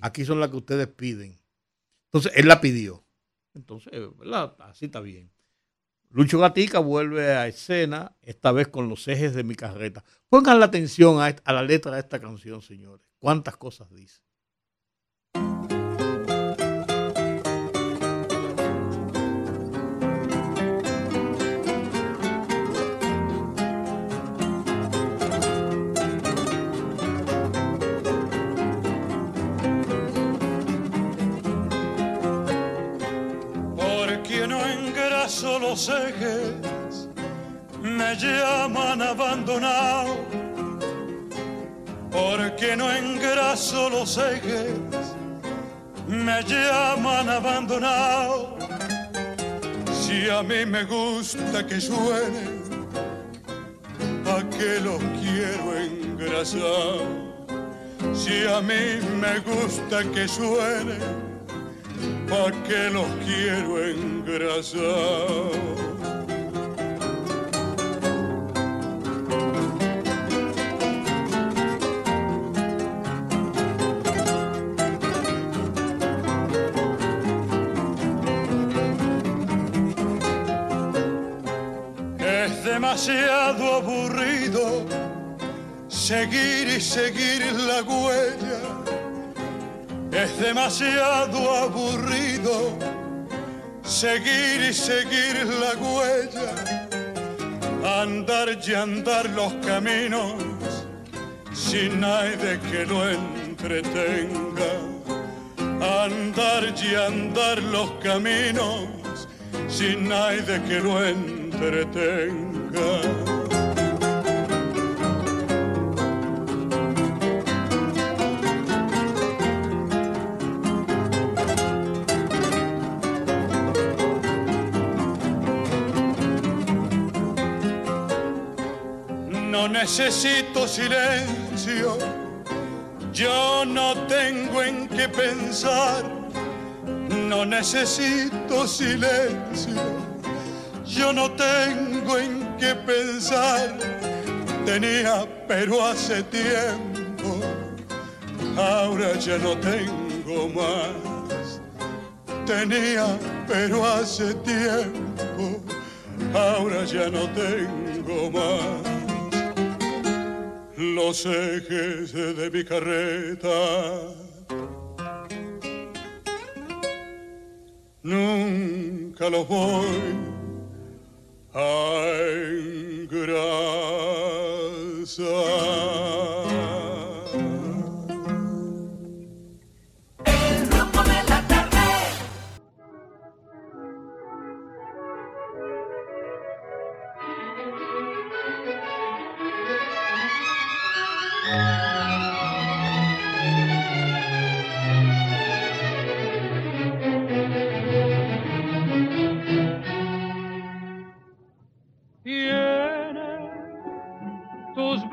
Aquí son las que ustedes piden. Entonces, él la pidió. Entonces, así está bien. Lucho Gatica vuelve a escena, esta vez con los ejes de mi carreta. Pongan la atención a, a la letra de esta canción, señores. ¿Cuántas cosas dice? Los ejes, me llaman abandonado. Porque no engraso los ejes, me llaman abandonado. Si a mí me gusta que suene, ¿a qué los quiero engrasar? Si a mí me gusta que suene, pa' que los quiero engrasar. Demasiado aburrido seguir y seguir la huella. Es demasiado aburrido seguir y seguir la huella. Andar y andar los caminos sin nadie que lo entretenga. Andar y andar los caminos sin nadie que lo entretenga. Necesito silencio, yo no tengo en qué pensar. No necesito silencio, yo no tengo en qué pensar. Tenía, pero hace tiempo, ahora ya no tengo más. Tenía, pero hace tiempo, ahora ya no tengo más los ejes de mi carreta. Nunca los voy a engrasar.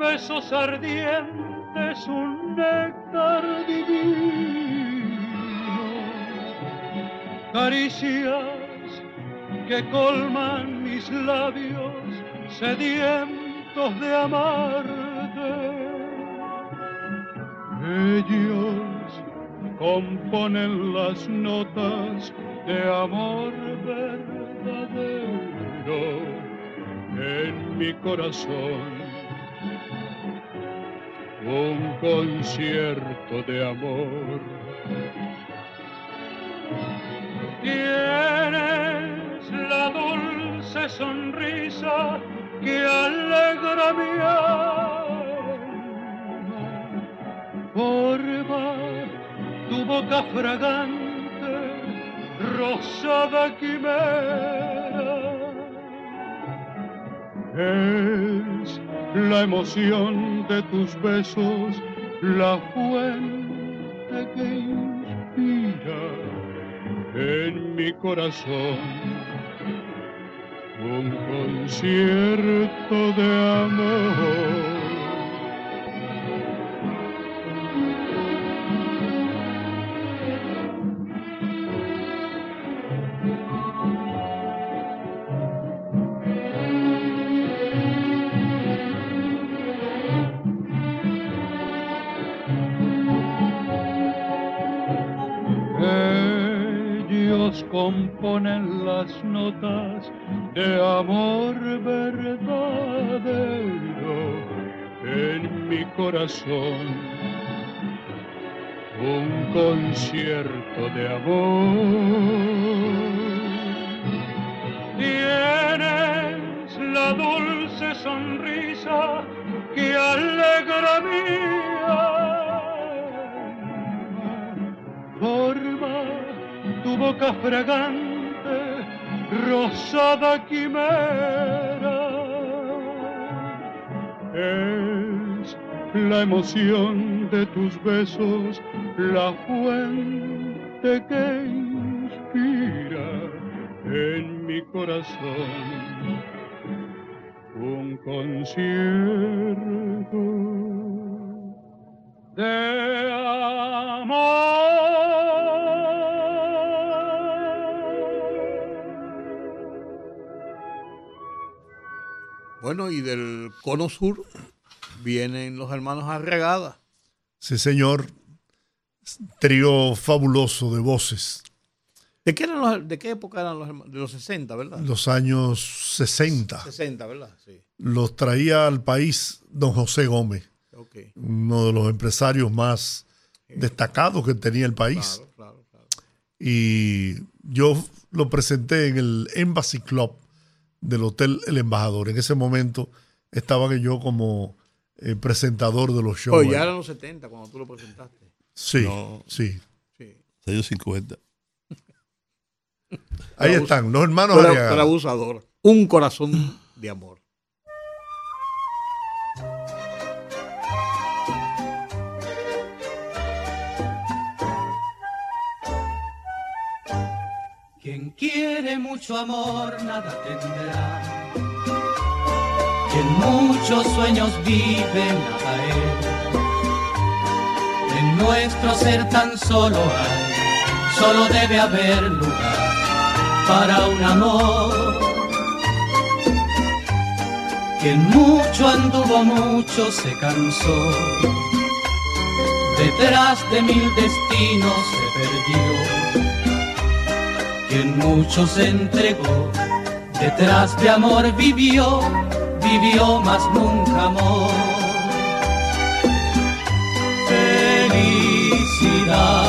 Besos ardientes un néctar divino, caricias que colman mis labios sedientos de amarte. Ellos componen las notas de amor verdadero en mi corazón. Un concierto de amor. Tienes la dulce sonrisa que alegra mi alma. Forma tu boca fragante, rosada quimera. Es la emoción de tus besos, la fuente que inspira en mi corazón un concierto de amor. Componen las notas de amor verdadero en mi corazón. Un concierto de amor. Tienes la dulce sonrisa que alegra mi tu boca fragante, rosada quimera. Es la emoción de tus besos, la fuente que inspira en mi corazón un concierto de amor. Bueno, y del cono sur vienen los hermanos Arregada. Sí, señor. Trío fabuloso de voces. ¿De qué, eran los- de qué época eran los hermanos? De los 60, ¿verdad? Los años 60. 60, ¿verdad? Sí. Los traía al país don José Gómez, Ok. uno de los empresarios más destacados que tenía el país. Y yo lo presenté en el Embassy Club del Hotel El Embajador. En ese momento estaba yo como eh, presentador de los shows. Pues ya eran los 70 cuando tú lo presentaste. Sí, No. sí. Sello 50. Ahí están, los hermanos abusador. Un corazón de amor. Quiere mucho amor nada tendrá. Quien muchos sueños vive nada es. En nuestro ser tan solo hay, solo debe haber lugar para un amor. Quien mucho anduvo, mucho se cansó. Detrás de mil destinos se perdió quien mucho se entregó, detrás de amor vivió, vivió más nunca amor. Felicidades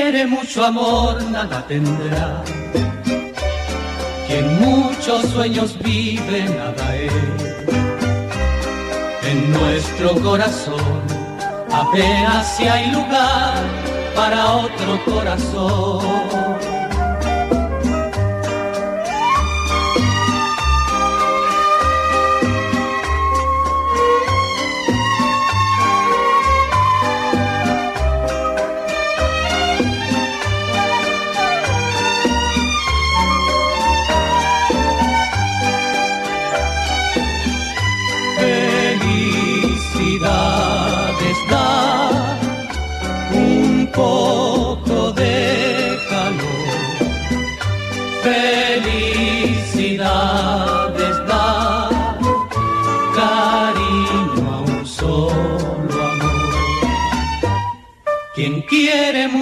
quiere mucho amor nada tendrá. Quien muchos sueños vive nada es. En nuestro corazón apenas si hay lugar para otro corazón.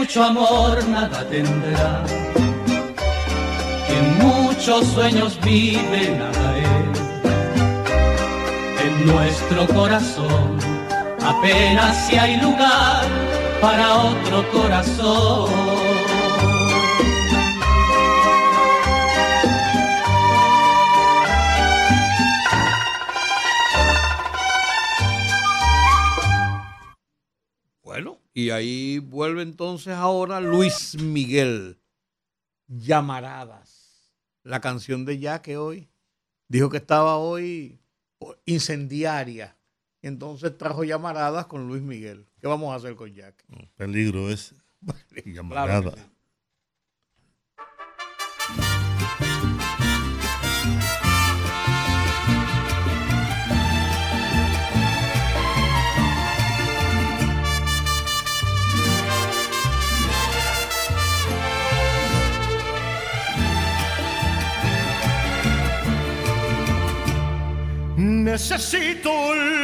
Mucho amor nada tendrá. Quien muchos sueños vive nada es en nuestro corazón apenas si hay lugar para otro corazón. Ahí vuelve entonces ahora Luis Miguel. Llamaradas. La canción de Yaque hoy. Dijo que estaba hoy incendiaria. Entonces trajo llamaradas con Luis Miguel. ¿Qué vamos a hacer con Jack? Peligro es. Llamarada. Claro Necesito olvidar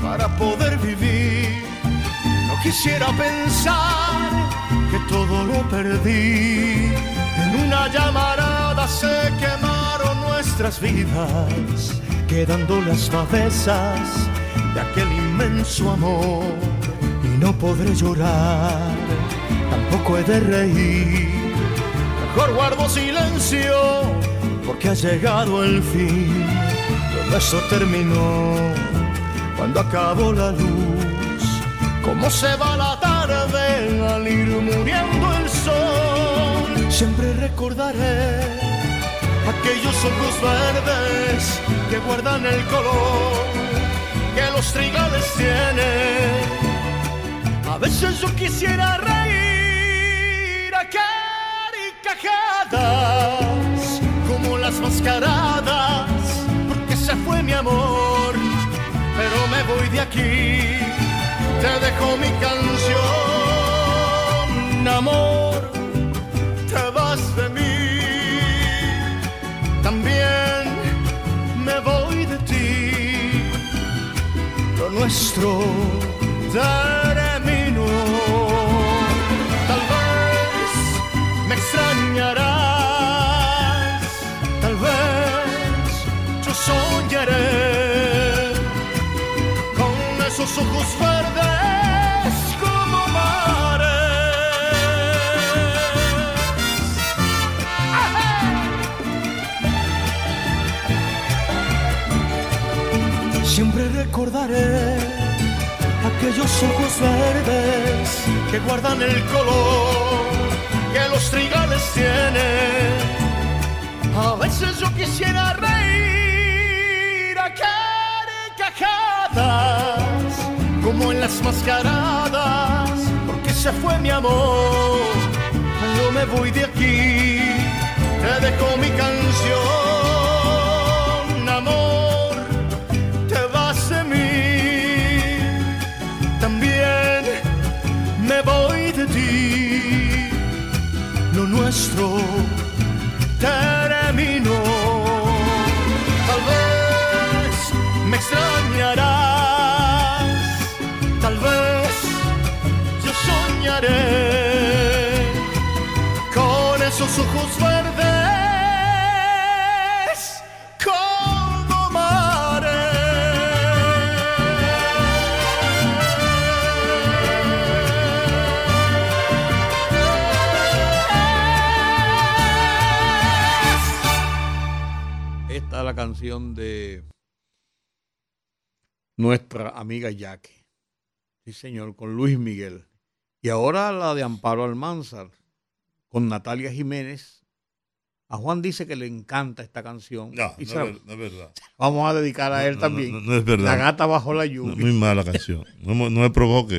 para poder vivir. No quisiera pensar que todo lo perdí. En una llamarada se quemaron nuestras vidas, quedando las cabezas de aquel inmenso amor. Y no podré llorar, tampoco he de reír. Mejor guardo silencio porque ha llegado el fin. Todo eso terminó cuando acabó la luz. Cómo se va la tarde al ir muriendo el sol. Siempre recordaré aquellos ojos verdes que guardan el color que los trigales tienen. A veces yo quisiera reír a carcajadas, mascaradas, porque se fue mi amor, pero me voy de aquí, te dejo mi canción, amor, te vas de mí, también me voy de ti, lo nuestro. Esos ojos verdes como mares. Siempre recordaré aquellos ojos verdes que guardan el color que los trigales tienen. A veces yo quisiera reír a carcajadas, como en las mascaradas, porque se fue mi amor. Cuando me voy de aquí, te dejo mi canción, amor, te vas de mí también me voy de ti. Lo nuestro terminó. Canción de nuestra amiga Jackie. Sí, señor, con Luis Miguel. Y ahora la de Amparo Almanzar, con Natalia Jiménez. A Juan dice que le encanta esta canción. No, Y no es ver- no es verdad. Vamos a dedicar a No, él no, también. No, no es verdad. La gata bajo la lluvia. Muy mala canción. No, me- no me provoque.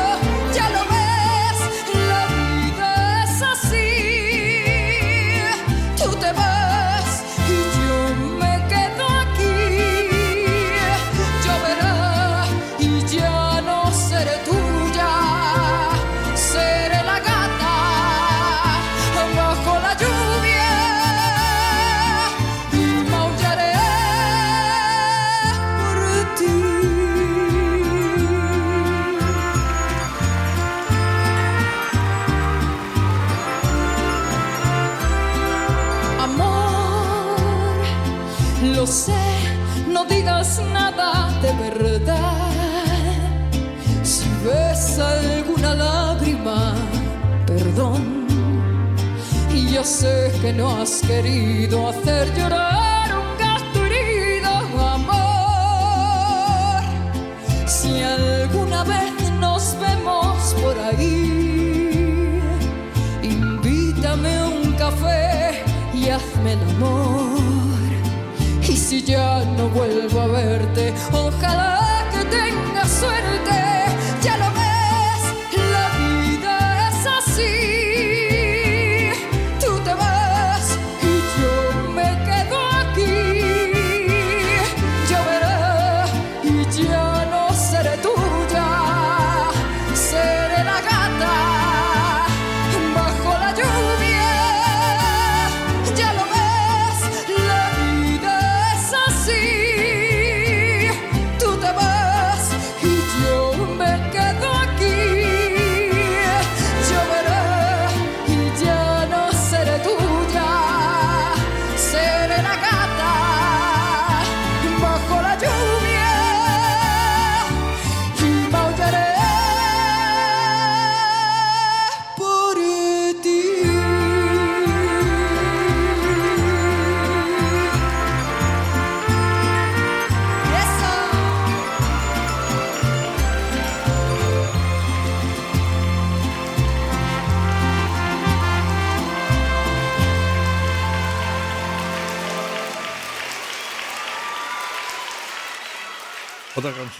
Y yo sé que no has querido hacer llorar un gato herido, amor. Si alguna vez nos vemos por ahí, invítame a un café y hazme el amor. Y si ya no vuelvo a verte, ojalá que tengas suerte.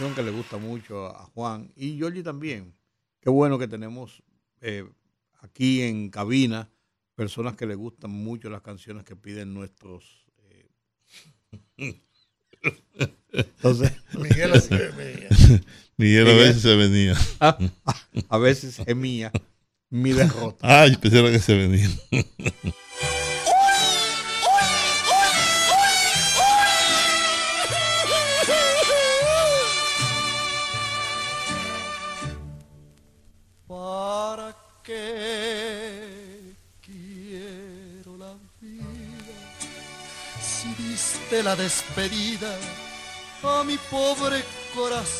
Canción que le gusta mucho a Juan y Giorgi también. Qué bueno que tenemos eh, aquí en cabina personas que le gustan mucho las canciones que piden nuestros. eh, Entonces, <laughs> Miguel así venía. <laughs> Miguel a veces se venía. Ah, a veces es mía, mi derrota. Ah, yo pensé que se venía. <laughs> diste la despedida a mi pobre corazón?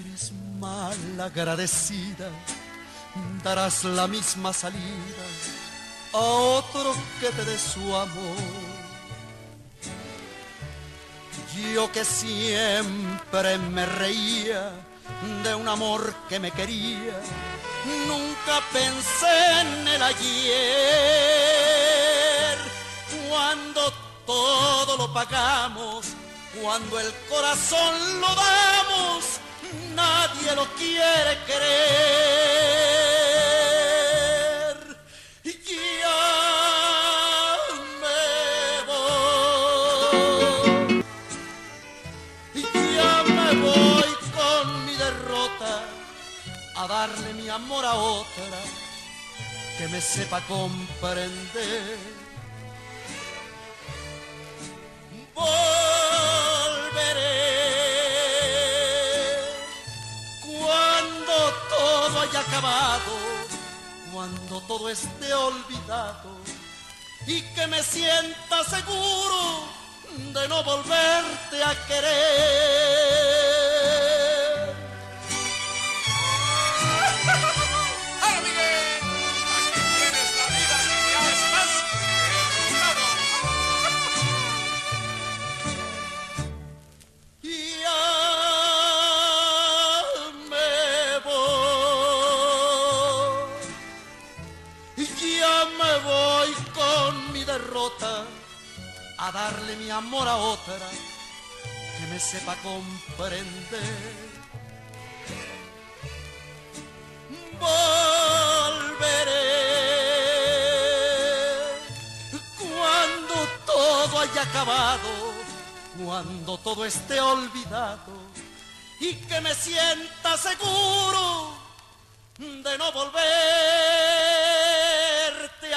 Eres mal agradecida, darás la misma salida a otro que te dé su amor. Yo que siempre me reía de un amor que me quería, nunca pensé en el ayer. Cuando todo lo pagamos, cuando el corazón lo damos, nadie lo quiere creer. A otra que me sepa comprender. Volveré cuando todo haya acabado, cuando todo esté olvidado y que me sienta seguro de no volverte a querer. Darle mi amor a otra que me sepa comprender. Volveré cuando todo haya acabado, cuando todo esté olvidado y que me sienta seguro de no volverte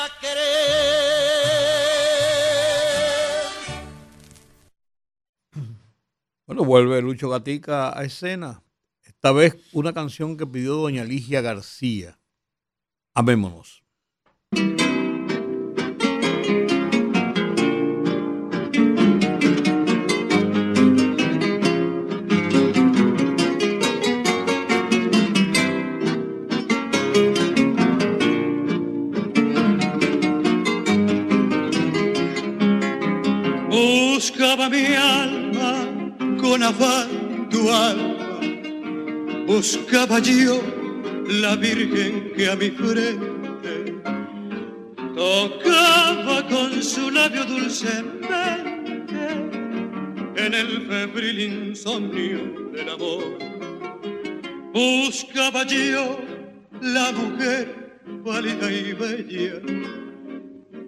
a querer. Bueno, vuelve Lucho Gatica a escena. Esta vez una canción que pidió doña Ligia García. Amémonos. Afán tu alma, buscaba yo la virgen que a mi frente tocaba con su labio dulcemente en el febril insomnio del amor. Buscaba yo la mujer pálida y bella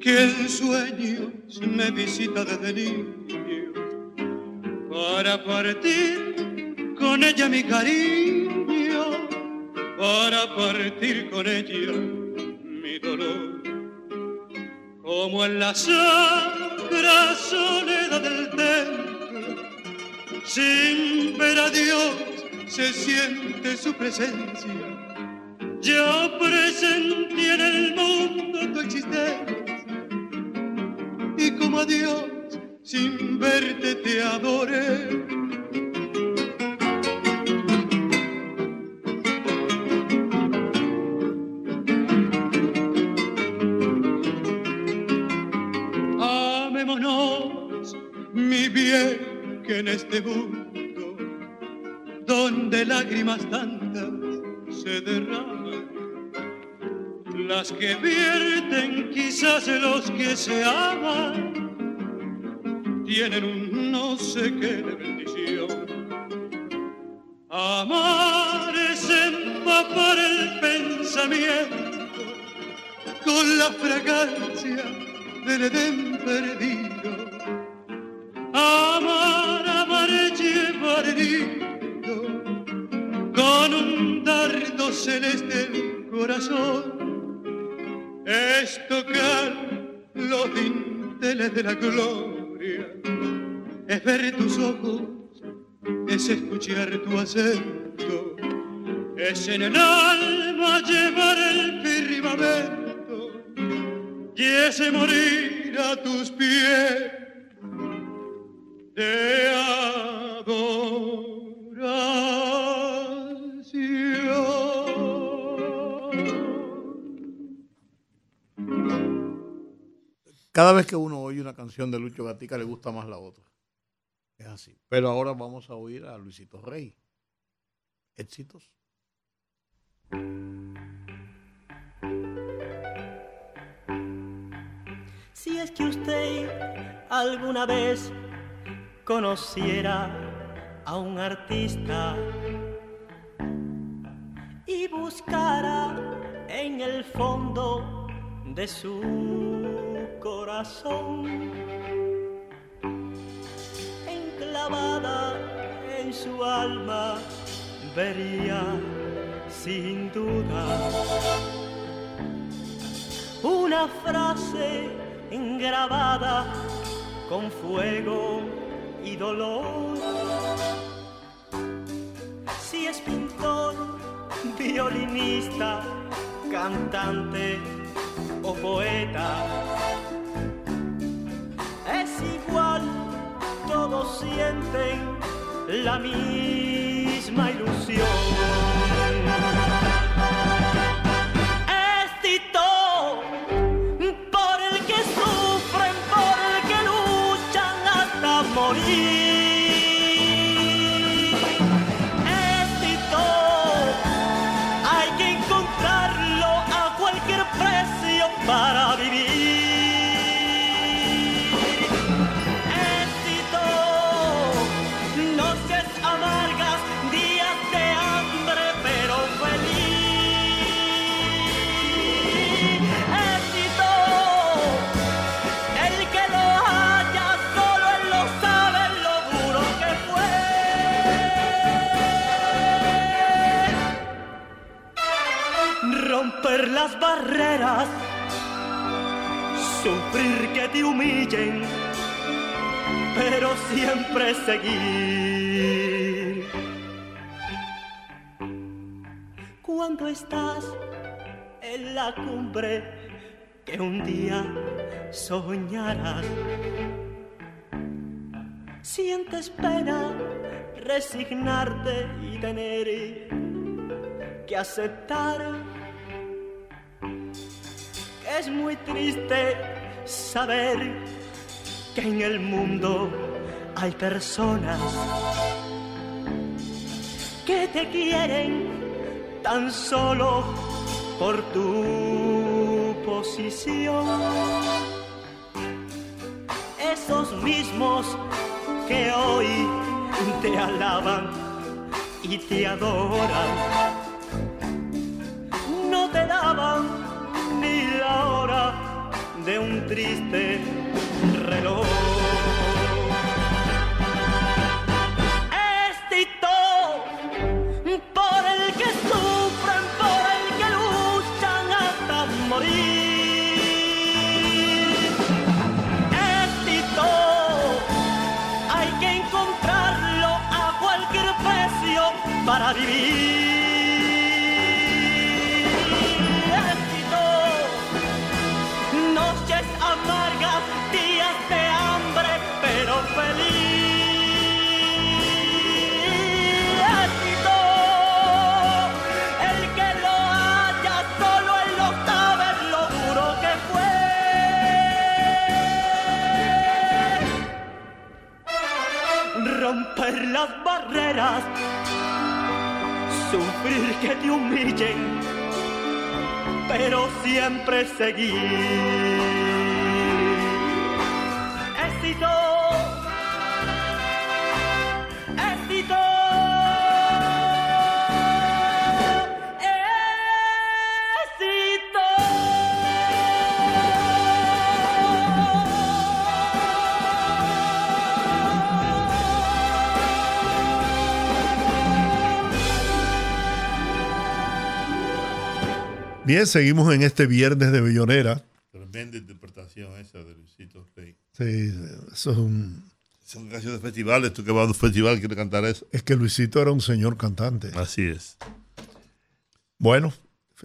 que en sueños me visita desde niño para partir con ella mi cariño, para partir con ella mi dolor. Como en la sacra soledad del templo, sin ver a Dios se siente su presencia. Yo presentí en el mundo tu existencia y como a Dios sin verte te adoré. Amémonos, mi bien, que en este mundo, donde lágrimas tantas se derraman, las que vierten quizás los que se aman, tienen un no sé qué de bendición. Amar es empapar el pensamiento con la fragancia del Edén perdido. Amar, amar es llevar herido con un dardo celeste el corazón. Es tocar los dinteles de la gloria, es ver tus ojos, es escuchar tu acento, es en el alma llevar el firmamento y ese morir a tus pies de. Cada vez que uno oye una canción de Lucho Gatica le gusta más la otra. Así. Pero ahora vamos a oír a Luisito Rey. Éxitos. Si es que usted alguna vez conociera a un artista y buscara en el fondo de su corazón, en su alma, vería sin duda una frase grabada con fuego y dolor. Si es pintor, violinista, cantante o poeta, todos sienten la misma ilusión. Que te humillen, pero siempre seguir. Cuando estás en la cumbre que un día soñarás, sientes pena resignarte y tener que aceptar es muy triste saber que en el mundo hay personas que te quieren tan solo por tu posición. Esos mismos que hoy te alaban y te adoran, de un triste reloj. Sufrir que te humillen, pero siempre seguir. Bien, seguimos en este viernes de Bellonera. Tremenda interpretación esa de Luisito Rey. Sí, un... Son canciones de festivales, tú que vas a un festival quieres cantar eso. Es que Luisito era un señor cantante. Así es. Bueno,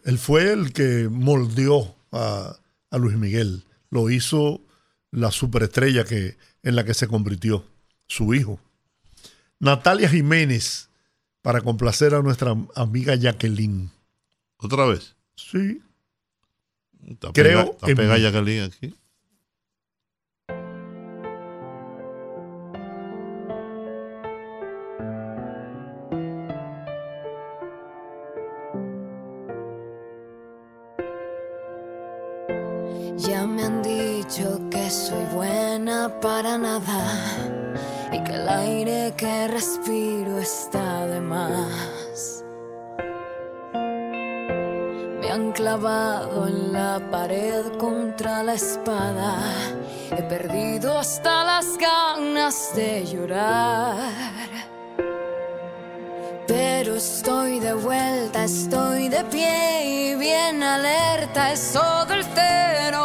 él fue el que moldeó a, a Luis Miguel. Lo hizo la superestrella que, en la que se convirtió, su hijo. Natalia Jiménez, para complacer a nuestra amiga Jacqueline. ¿Otra vez? Sí. Está Creo pega- está. Jacqueline aquí. La espada. He perdido hasta las ganas de llorar. Pero estoy de vuelta, estoy de pie y bien alerta. Eso del cero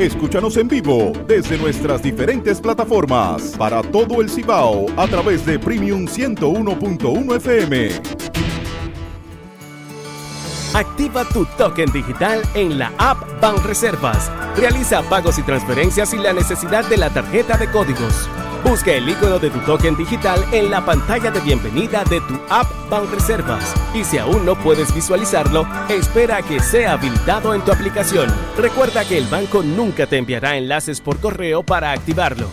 Escúchanos en vivo desde nuestras diferentes plataformas para todo el Cibao a través de Premium 101.1 FM. Activa tu token digital en la app Banreservas. Realiza pagos y transferencias sin la necesidad de la tarjeta de códigos. Busca el icono de tu token digital en la pantalla de bienvenida de tu app Banreservas. Y si aún no puedes visualizarlo, espera a que sea habilitado en tu aplicación. Recuerda que el banco nunca te enviará enlaces por correo para activarlo.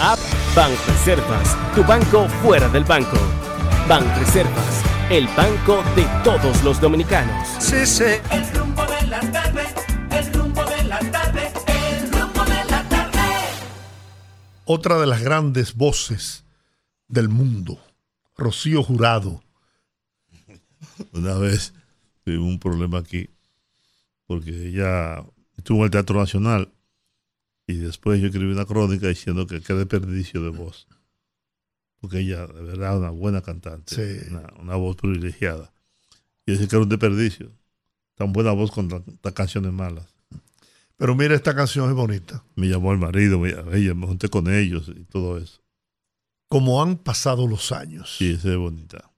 App Banreservas, tu banco fuera del banco. Banreservas, el banco de todos los dominicanos. Sí, sí. Otra de las grandes voces del mundo, Rocío Jurado. Una vez tuvimos un problema aquí, porque ella estuvo en el Teatro Nacional y después yo escribí una crónica diciendo que qué desperdicio de voz. Porque ella, de verdad, es una buena cantante, Sí. una, una voz privilegiada. Y decir que era un desperdicio. Tan buena voz con tantas canciones malas. Pero mira, esta canción es bonita. Me llamó el marido, me, ella, me junté con ellos y todo eso. Como han pasado los años. Sí, esa es bonita.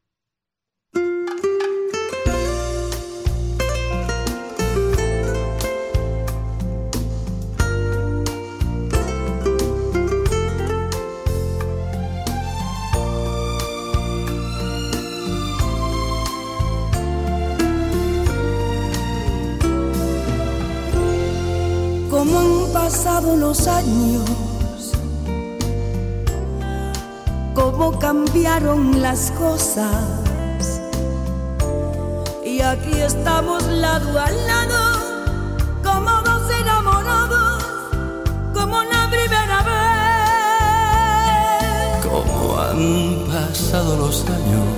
Pasado los años, cómo cambiaron las cosas. Y aquí estamos lado a lado, como dos enamorados, como la primera vez. Cómo han pasado los años,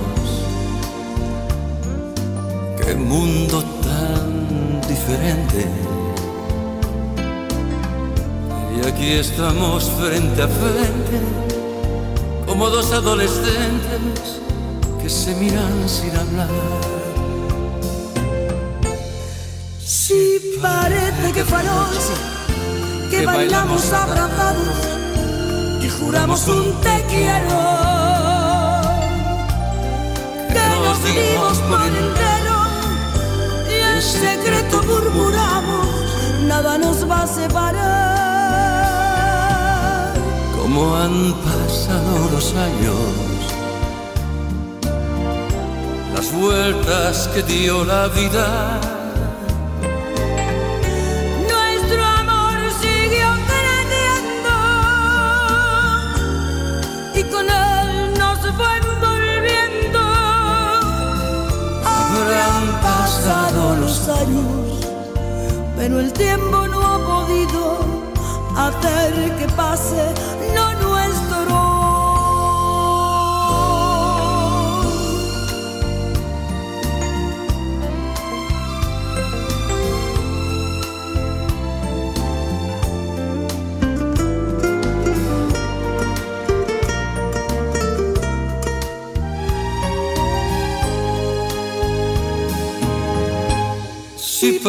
qué mundo tan diferente. Y aquí estamos frente a frente, como dos adolescentes que se miran sin hablar. Si parece que fue anoche que bailamos abrazados y juramos un te quiero. Que nos dimos por entero y en secreto murmuramos, nada nos va a separar. Cómo han pasado los años, las vueltas que dio la vida. Nuestro amor siguió creciendo y con él nos fue envolviendo. Habrán pasado los años, pero el tiempo no ha podido hacer que pase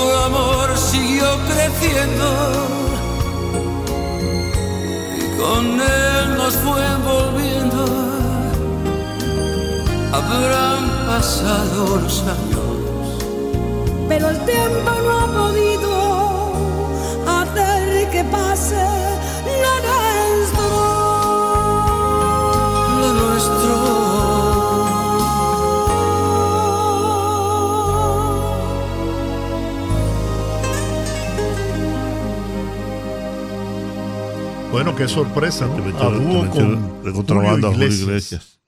Nuestro amor siguió creciendo y con él nos fue envolviendo. Habrán pasado los años, pero el tiempo no ha podido hacer que pase Bueno, qué sorpresa, ¿no? metió- A dúo con de contrabando Julio Julio Iglesias. Iglesias.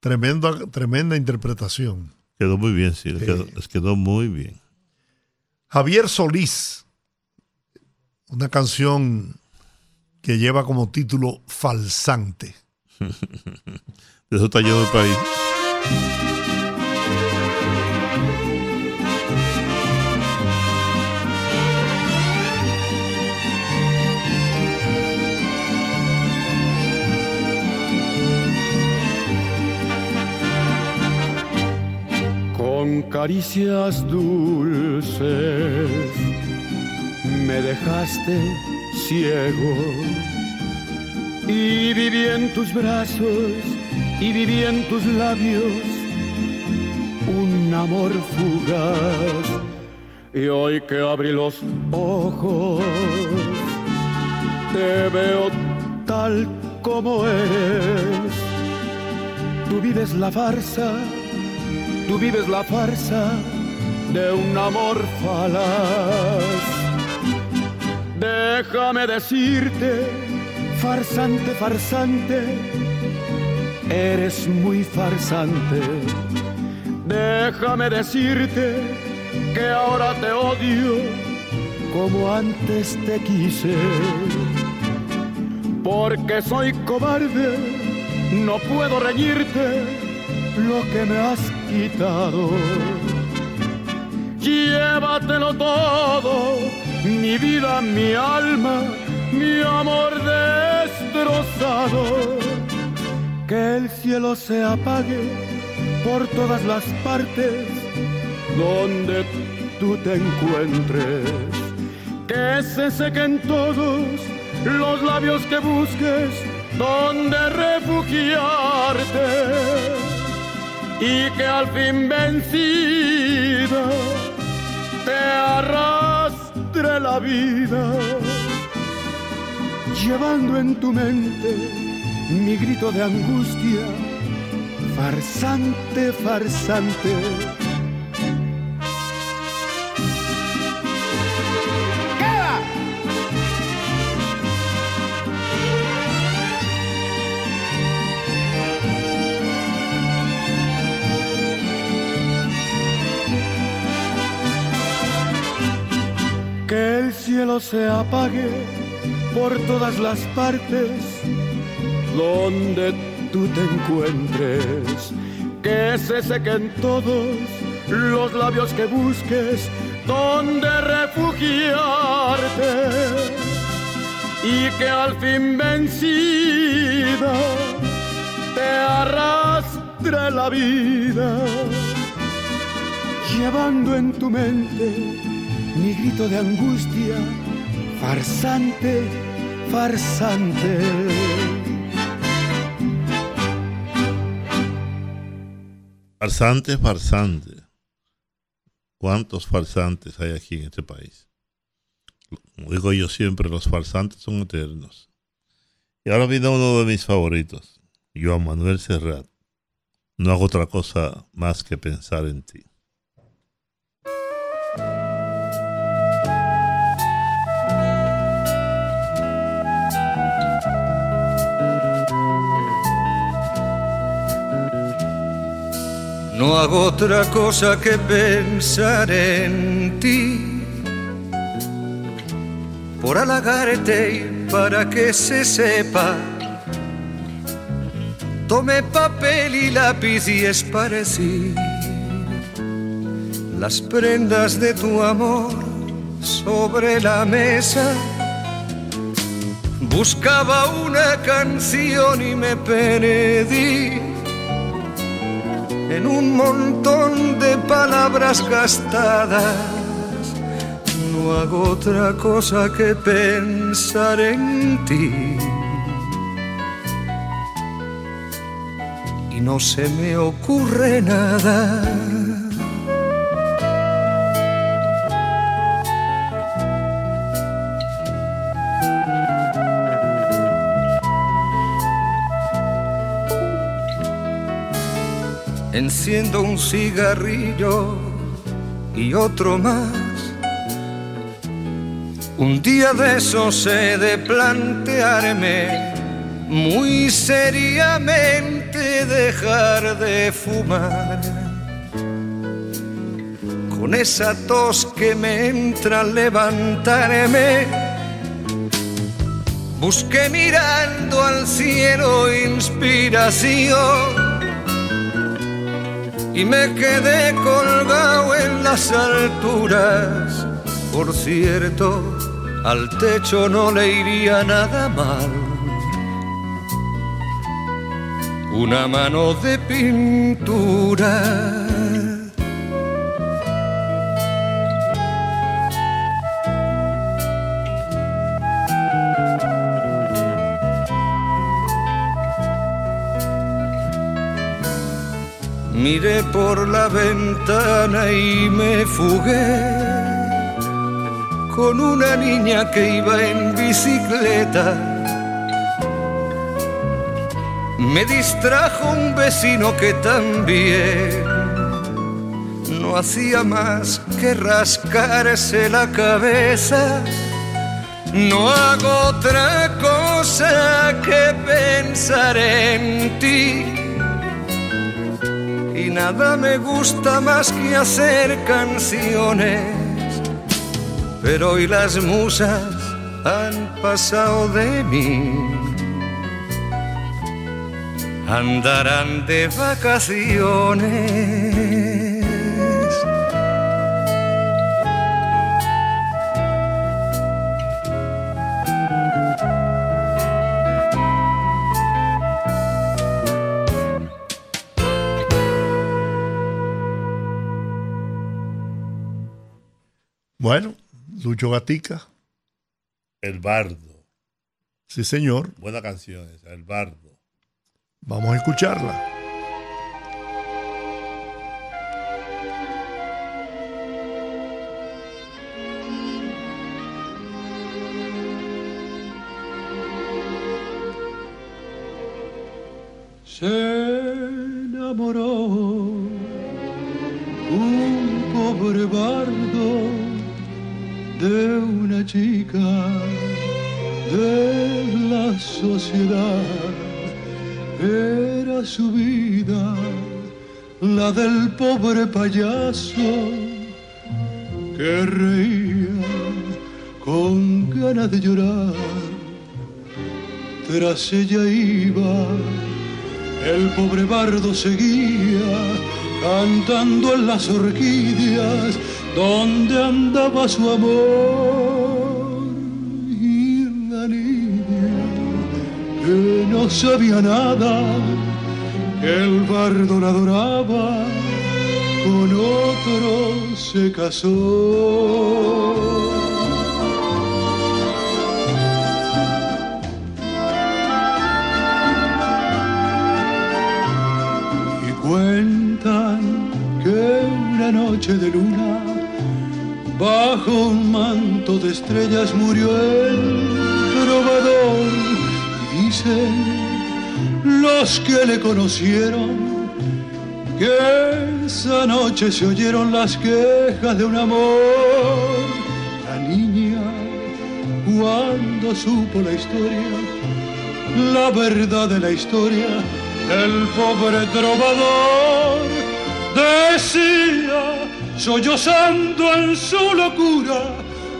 Tremenda, tremenda interpretación. Quedó muy bien, sí, les quedó, les quedó muy bien. Javier Solís, una canción que lleva como título Falsante. <laughs> De eso está lleno el país. Caricias dulces. Me dejaste ciego y viví en tus brazos y viví en tus labios un amor fugaz. Y hoy que abrí los ojos te veo tal como eres. Tú vives la farsa tú vives la farsa de un amor falaz. Déjame decirte farsante farsante eres muy farsante. Déjame decirte que ahora te odio como antes te quise. Porque soy cobarde, no puedo reñirte lo que me has quitado. Llévatelo todo, mi vida, mi alma, mi amor destrozado. Que el cielo se apague por todas las partes donde tú te encuentres, que se sequen todos los labios que busques donde refugiarte y que al fin vencida te arrastre la vida, llevando en tu mente mi grito de angustia, farsante, farsante cielo se apague por todas las partes donde tú te encuentres, que se sequen todos los labios que busques donde refugiarte. Y que al fin vencida te arrastre la vida, llevando en tu mente mi grito de angustia, farsante, farsante. Farsante, farsante. ¿Cuántos farsantes hay aquí en este país? Digo yo siempre, los farsantes son eternos. Y ahora viene uno de mis favoritos, Joan Manuel Serrat. No hago otra cosa más que pensar en ti. No hago otra cosa que pensar en ti, por halagarte y para que se sepa. Tomé papel y lápiz y esparcí las prendas de tu amor sobre la mesa. Buscaba una canción y me perdí en un montón de palabras gastadas. No hago otra cosa que pensar en ti. Y no se me ocurre nada. Enciendo un cigarrillo y otro más. Un día de esos he de plantearme muy seriamente dejar de fumar. Con esa tos que me entra al levantarme, busqué mirando al cielo inspiración y me quedé colgado en las alturas. Por cierto, al techo no le iría nada mal. Una mano de pintura. Miré por la ventana y me fugué con una niña que iba en bicicleta. Me distrajo un vecino que también no hacía más que rascarse la cabeza. No hago otra cosa que pensar en ti. Nada me gusta más que hacer canciones. Pero hoy las musas han pasado de mí. Andarán de vacaciones. Lucho Gatica. El Bardo. Sí, señor. Buena canción esa, El Bardo. Vamos a escucharla. se enamoró un pobre bardo de una chica de la sociedad. Era su vida la del pobre payaso que reía con ganas de llorar. Tras ella iba el pobre bardo seguía cantando en las orquídeas donde andaba su amor y la niña que no sabía nada el bardo la adoraba con otro se casó. Y cuentan que una noche de luna, bajo un manto de estrellas murió el trovador. Y dicen los que le conocieron que esa noche se oyeron las quejas de un amor. La niña, cuando supo la historia, la verdad de la historia, el pobre trovador decía, sollozando en su locura,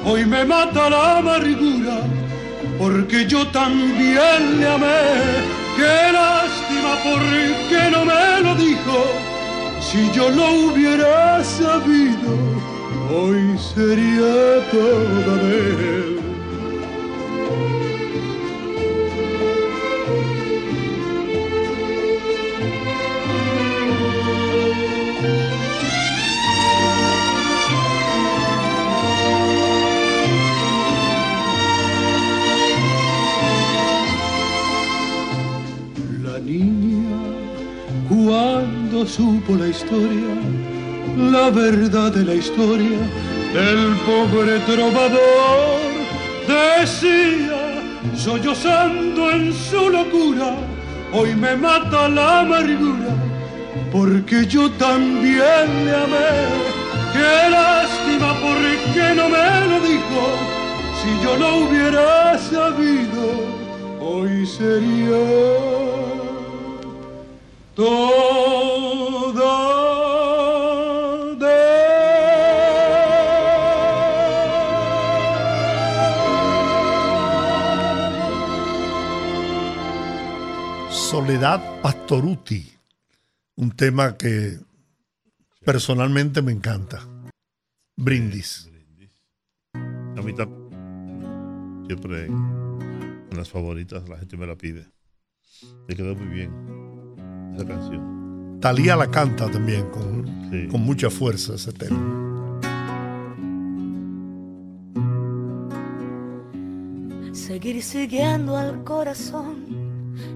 hoy me mata la amargura, porque yo también le amé, qué lástima porque no me lo dijo, si yo lo hubiera sabido, hoy sería toda de él. Supo la historia, la verdad de la historia, el pobre trovador decía, sollozando en su locura, hoy me mata la amargura, porque yo también le amé. Qué lástima porque no me lo dijo, si yo lo hubiera sabido, hoy sería toda Soledad Pastoruti, un tema que personalmente me encanta. Brindis. A mí tam- siempre en las favoritas la gente me la pide. Me quedó muy bien esa canción. Talía la canta también con, con mucha fuerza ese tema. seguir siguiendo al corazón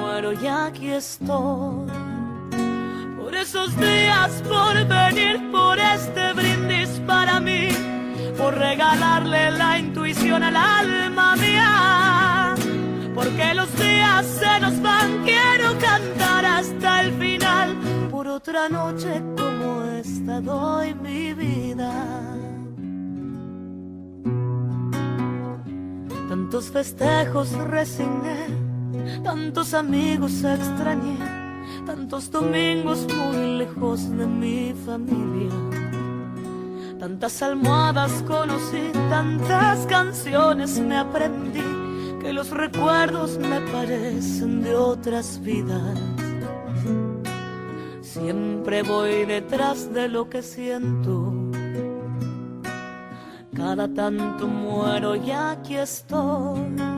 muero y aquí estoy. Por esos días, por venir, por este brindis para mí, por regalarle la intuición al alma mía. Porque los días se nos van, quiero cantar hasta el final. Por otra noche como esta doy mi vida. Tantos festejos resigné, tantos amigos extrañé, tantos domingos muy lejos de mi familia. Tantas almohadas conocí, tantas canciones me aprendí, que los recuerdos me parecen de otras vidas. Siempre voy detrás de lo que siento. Cada tanto muero y aquí estoy.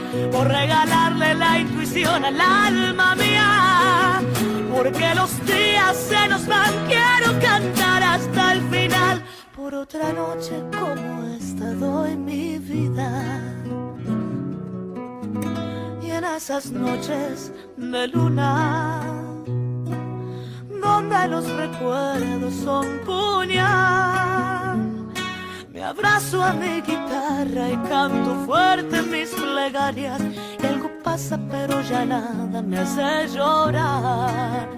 por regalarle la intuición al alma mía. Porque los días se nos van, quiero cantar hasta el final. Por otra noche como esta doy mi vida. Y en esas noches de luna, donde los recuerdos son puñal, abrazo a mi guitarra y canto fuerte mis plegarias. Y algo pasa, pero ya nada me hace llorar.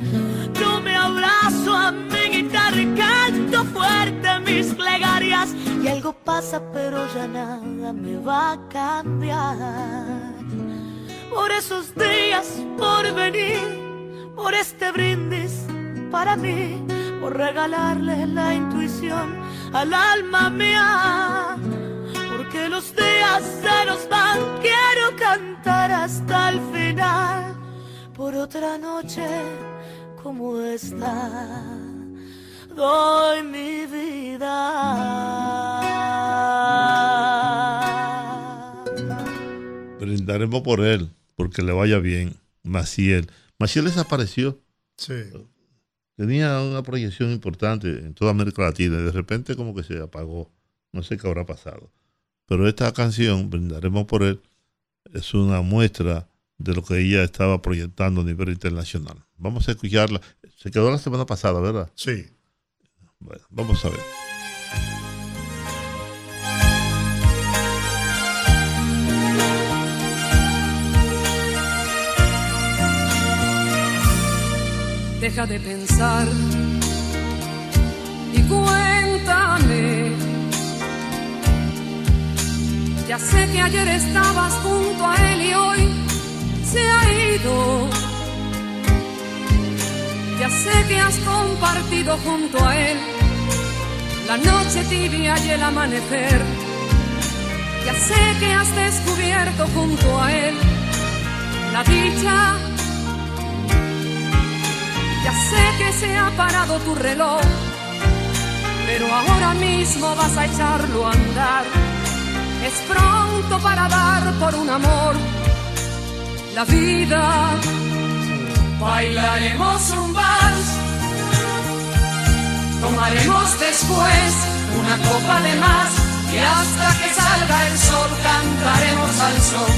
Yo me abrazo a mi guitarra y canto fuerte mis plegarias. Y algo pasa, pero ya nada me va a cambiar. Por esos días, por venir, por este brindis para mí, por regalarle la intuición al alma mía. Porque los días se nos van, quiero cantar hasta el final. Por otra noche como esta, doy mi vida. Brindaremos por él, porque le vaya bien. Maciel. Maciel desapareció. Sí. Tenía una proyección importante en toda América Latina y de repente como que se apagó. No sé qué habrá pasado. Pero esta canción, Brindaremos por él, es una muestra de lo que ella estaba proyectando a nivel internacional. Vamos a escucharla. Se quedó la semana pasada, ¿verdad? Sí. Bueno, vamos a ver. Deja de pensar y cuéntame. Ya sé que ayer estabas junto a él y hoy se ha ido. Ya sé que has compartido junto a él la noche tibia y el amanecer. Ya sé que has descubierto junto a él la dicha. Sé que se ha parado tu reloj, pero ahora mismo vas a echarlo a andar. Es pronto para dar por un amor la vida. Bailaremos un vals, tomaremos después una copa de más y hasta que salga el sol cantaremos al son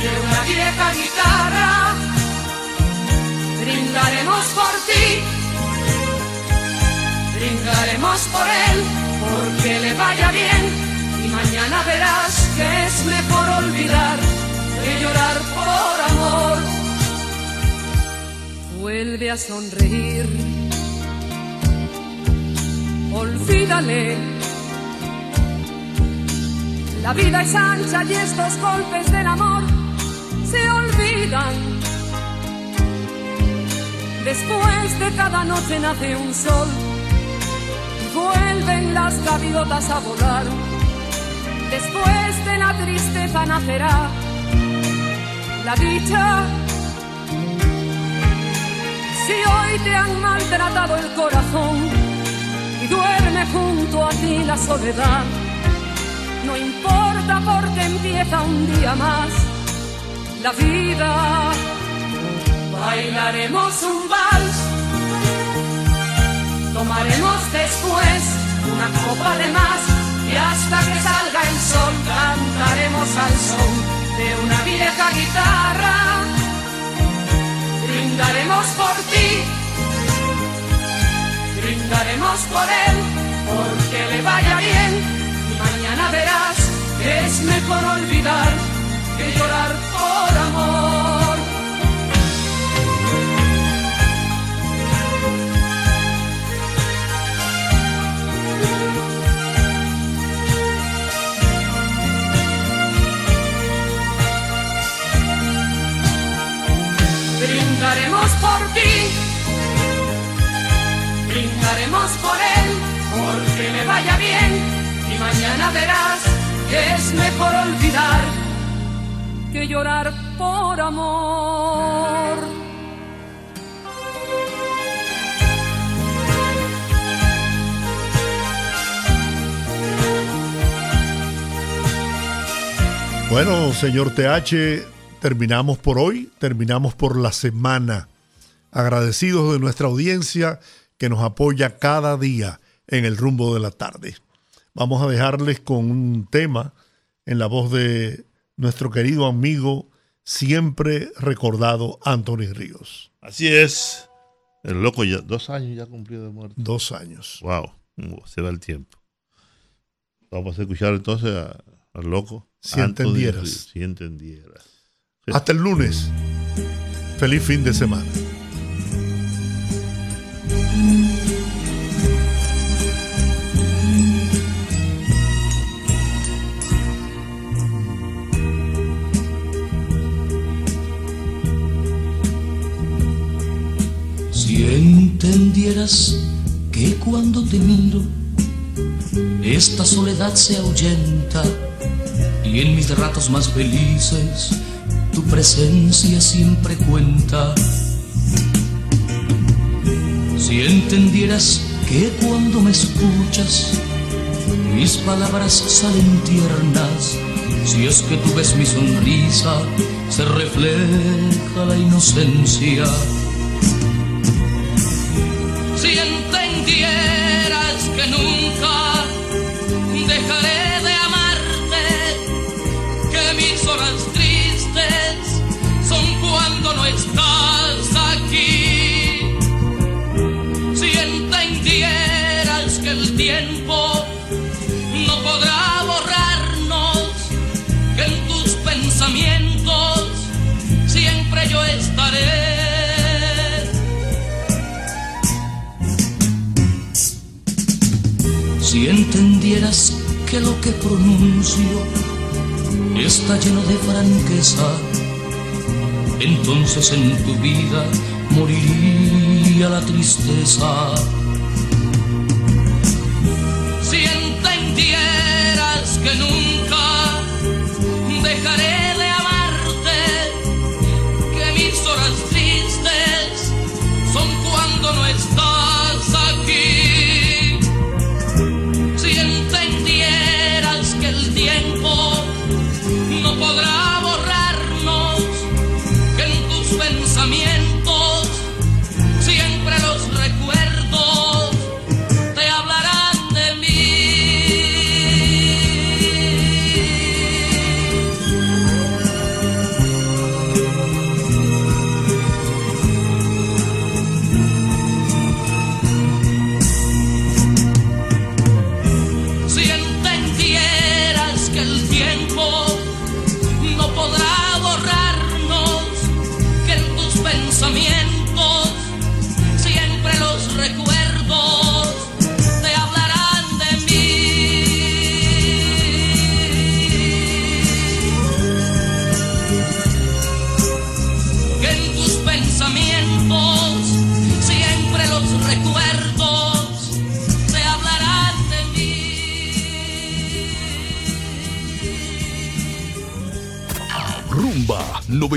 de una vieja guitarra. Brindaremos por ti, brindaremos por él, porque le vaya bien y mañana verás que es mejor olvidar que llorar por amor. Vuelve a sonreír, olvídale. La vida es ancha y estos golpes del amor se olvidan. Después de cada noche nace un sol vuelven las gaviotas a volar. Después de la tristeza nacerá la dicha. Si hoy te han maltratado el corazón y duerme junto a ti la soledad, no importa porque empieza un día más la vida. Bailaremos un vals, tomaremos después una copa de más y hasta que salga el sol cantaremos al son de una vieja guitarra. Brindaremos por ti, brindaremos por él, porque le vaya bien y mañana verás que es mejor olvidar que llorar por amor. Por ti, brindaremos por él, porque le vaya bien y mañana verás que es mejor olvidar que llorar por amor. Bueno, señor TH, terminamos por hoy, terminamos por la semana. Agradecidos de nuestra audiencia que nos apoya cada día en el rumbo de la tarde. Vamos a dejarles con un tema en la voz de nuestro querido amigo, siempre recordado Anthony Ríos. Así es. El loco ya, dos años ya cumplió de muerte. Dos años. Wow, se da el tiempo. Vamos a escuchar entonces a- al loco. Si Anthony entendieras. Ríos, Si entendieras. Hasta el lunes. Feliz fin de semana. Si entendieras que cuando te miro, esta soledad se ahuyenta y en mis ratos más felices tu presencia siempre cuenta. Si entendieras que cuando me escuchas, mis palabras salen tiernas, si es que tú ves mi sonrisa, se refleja la inocencia. Si entendieras que nunca dejaré de amarte, que mis horas tristes son cuando no estás que lo que pronuncio está lleno de franqueza, entonces en tu vida moriría la tristeza.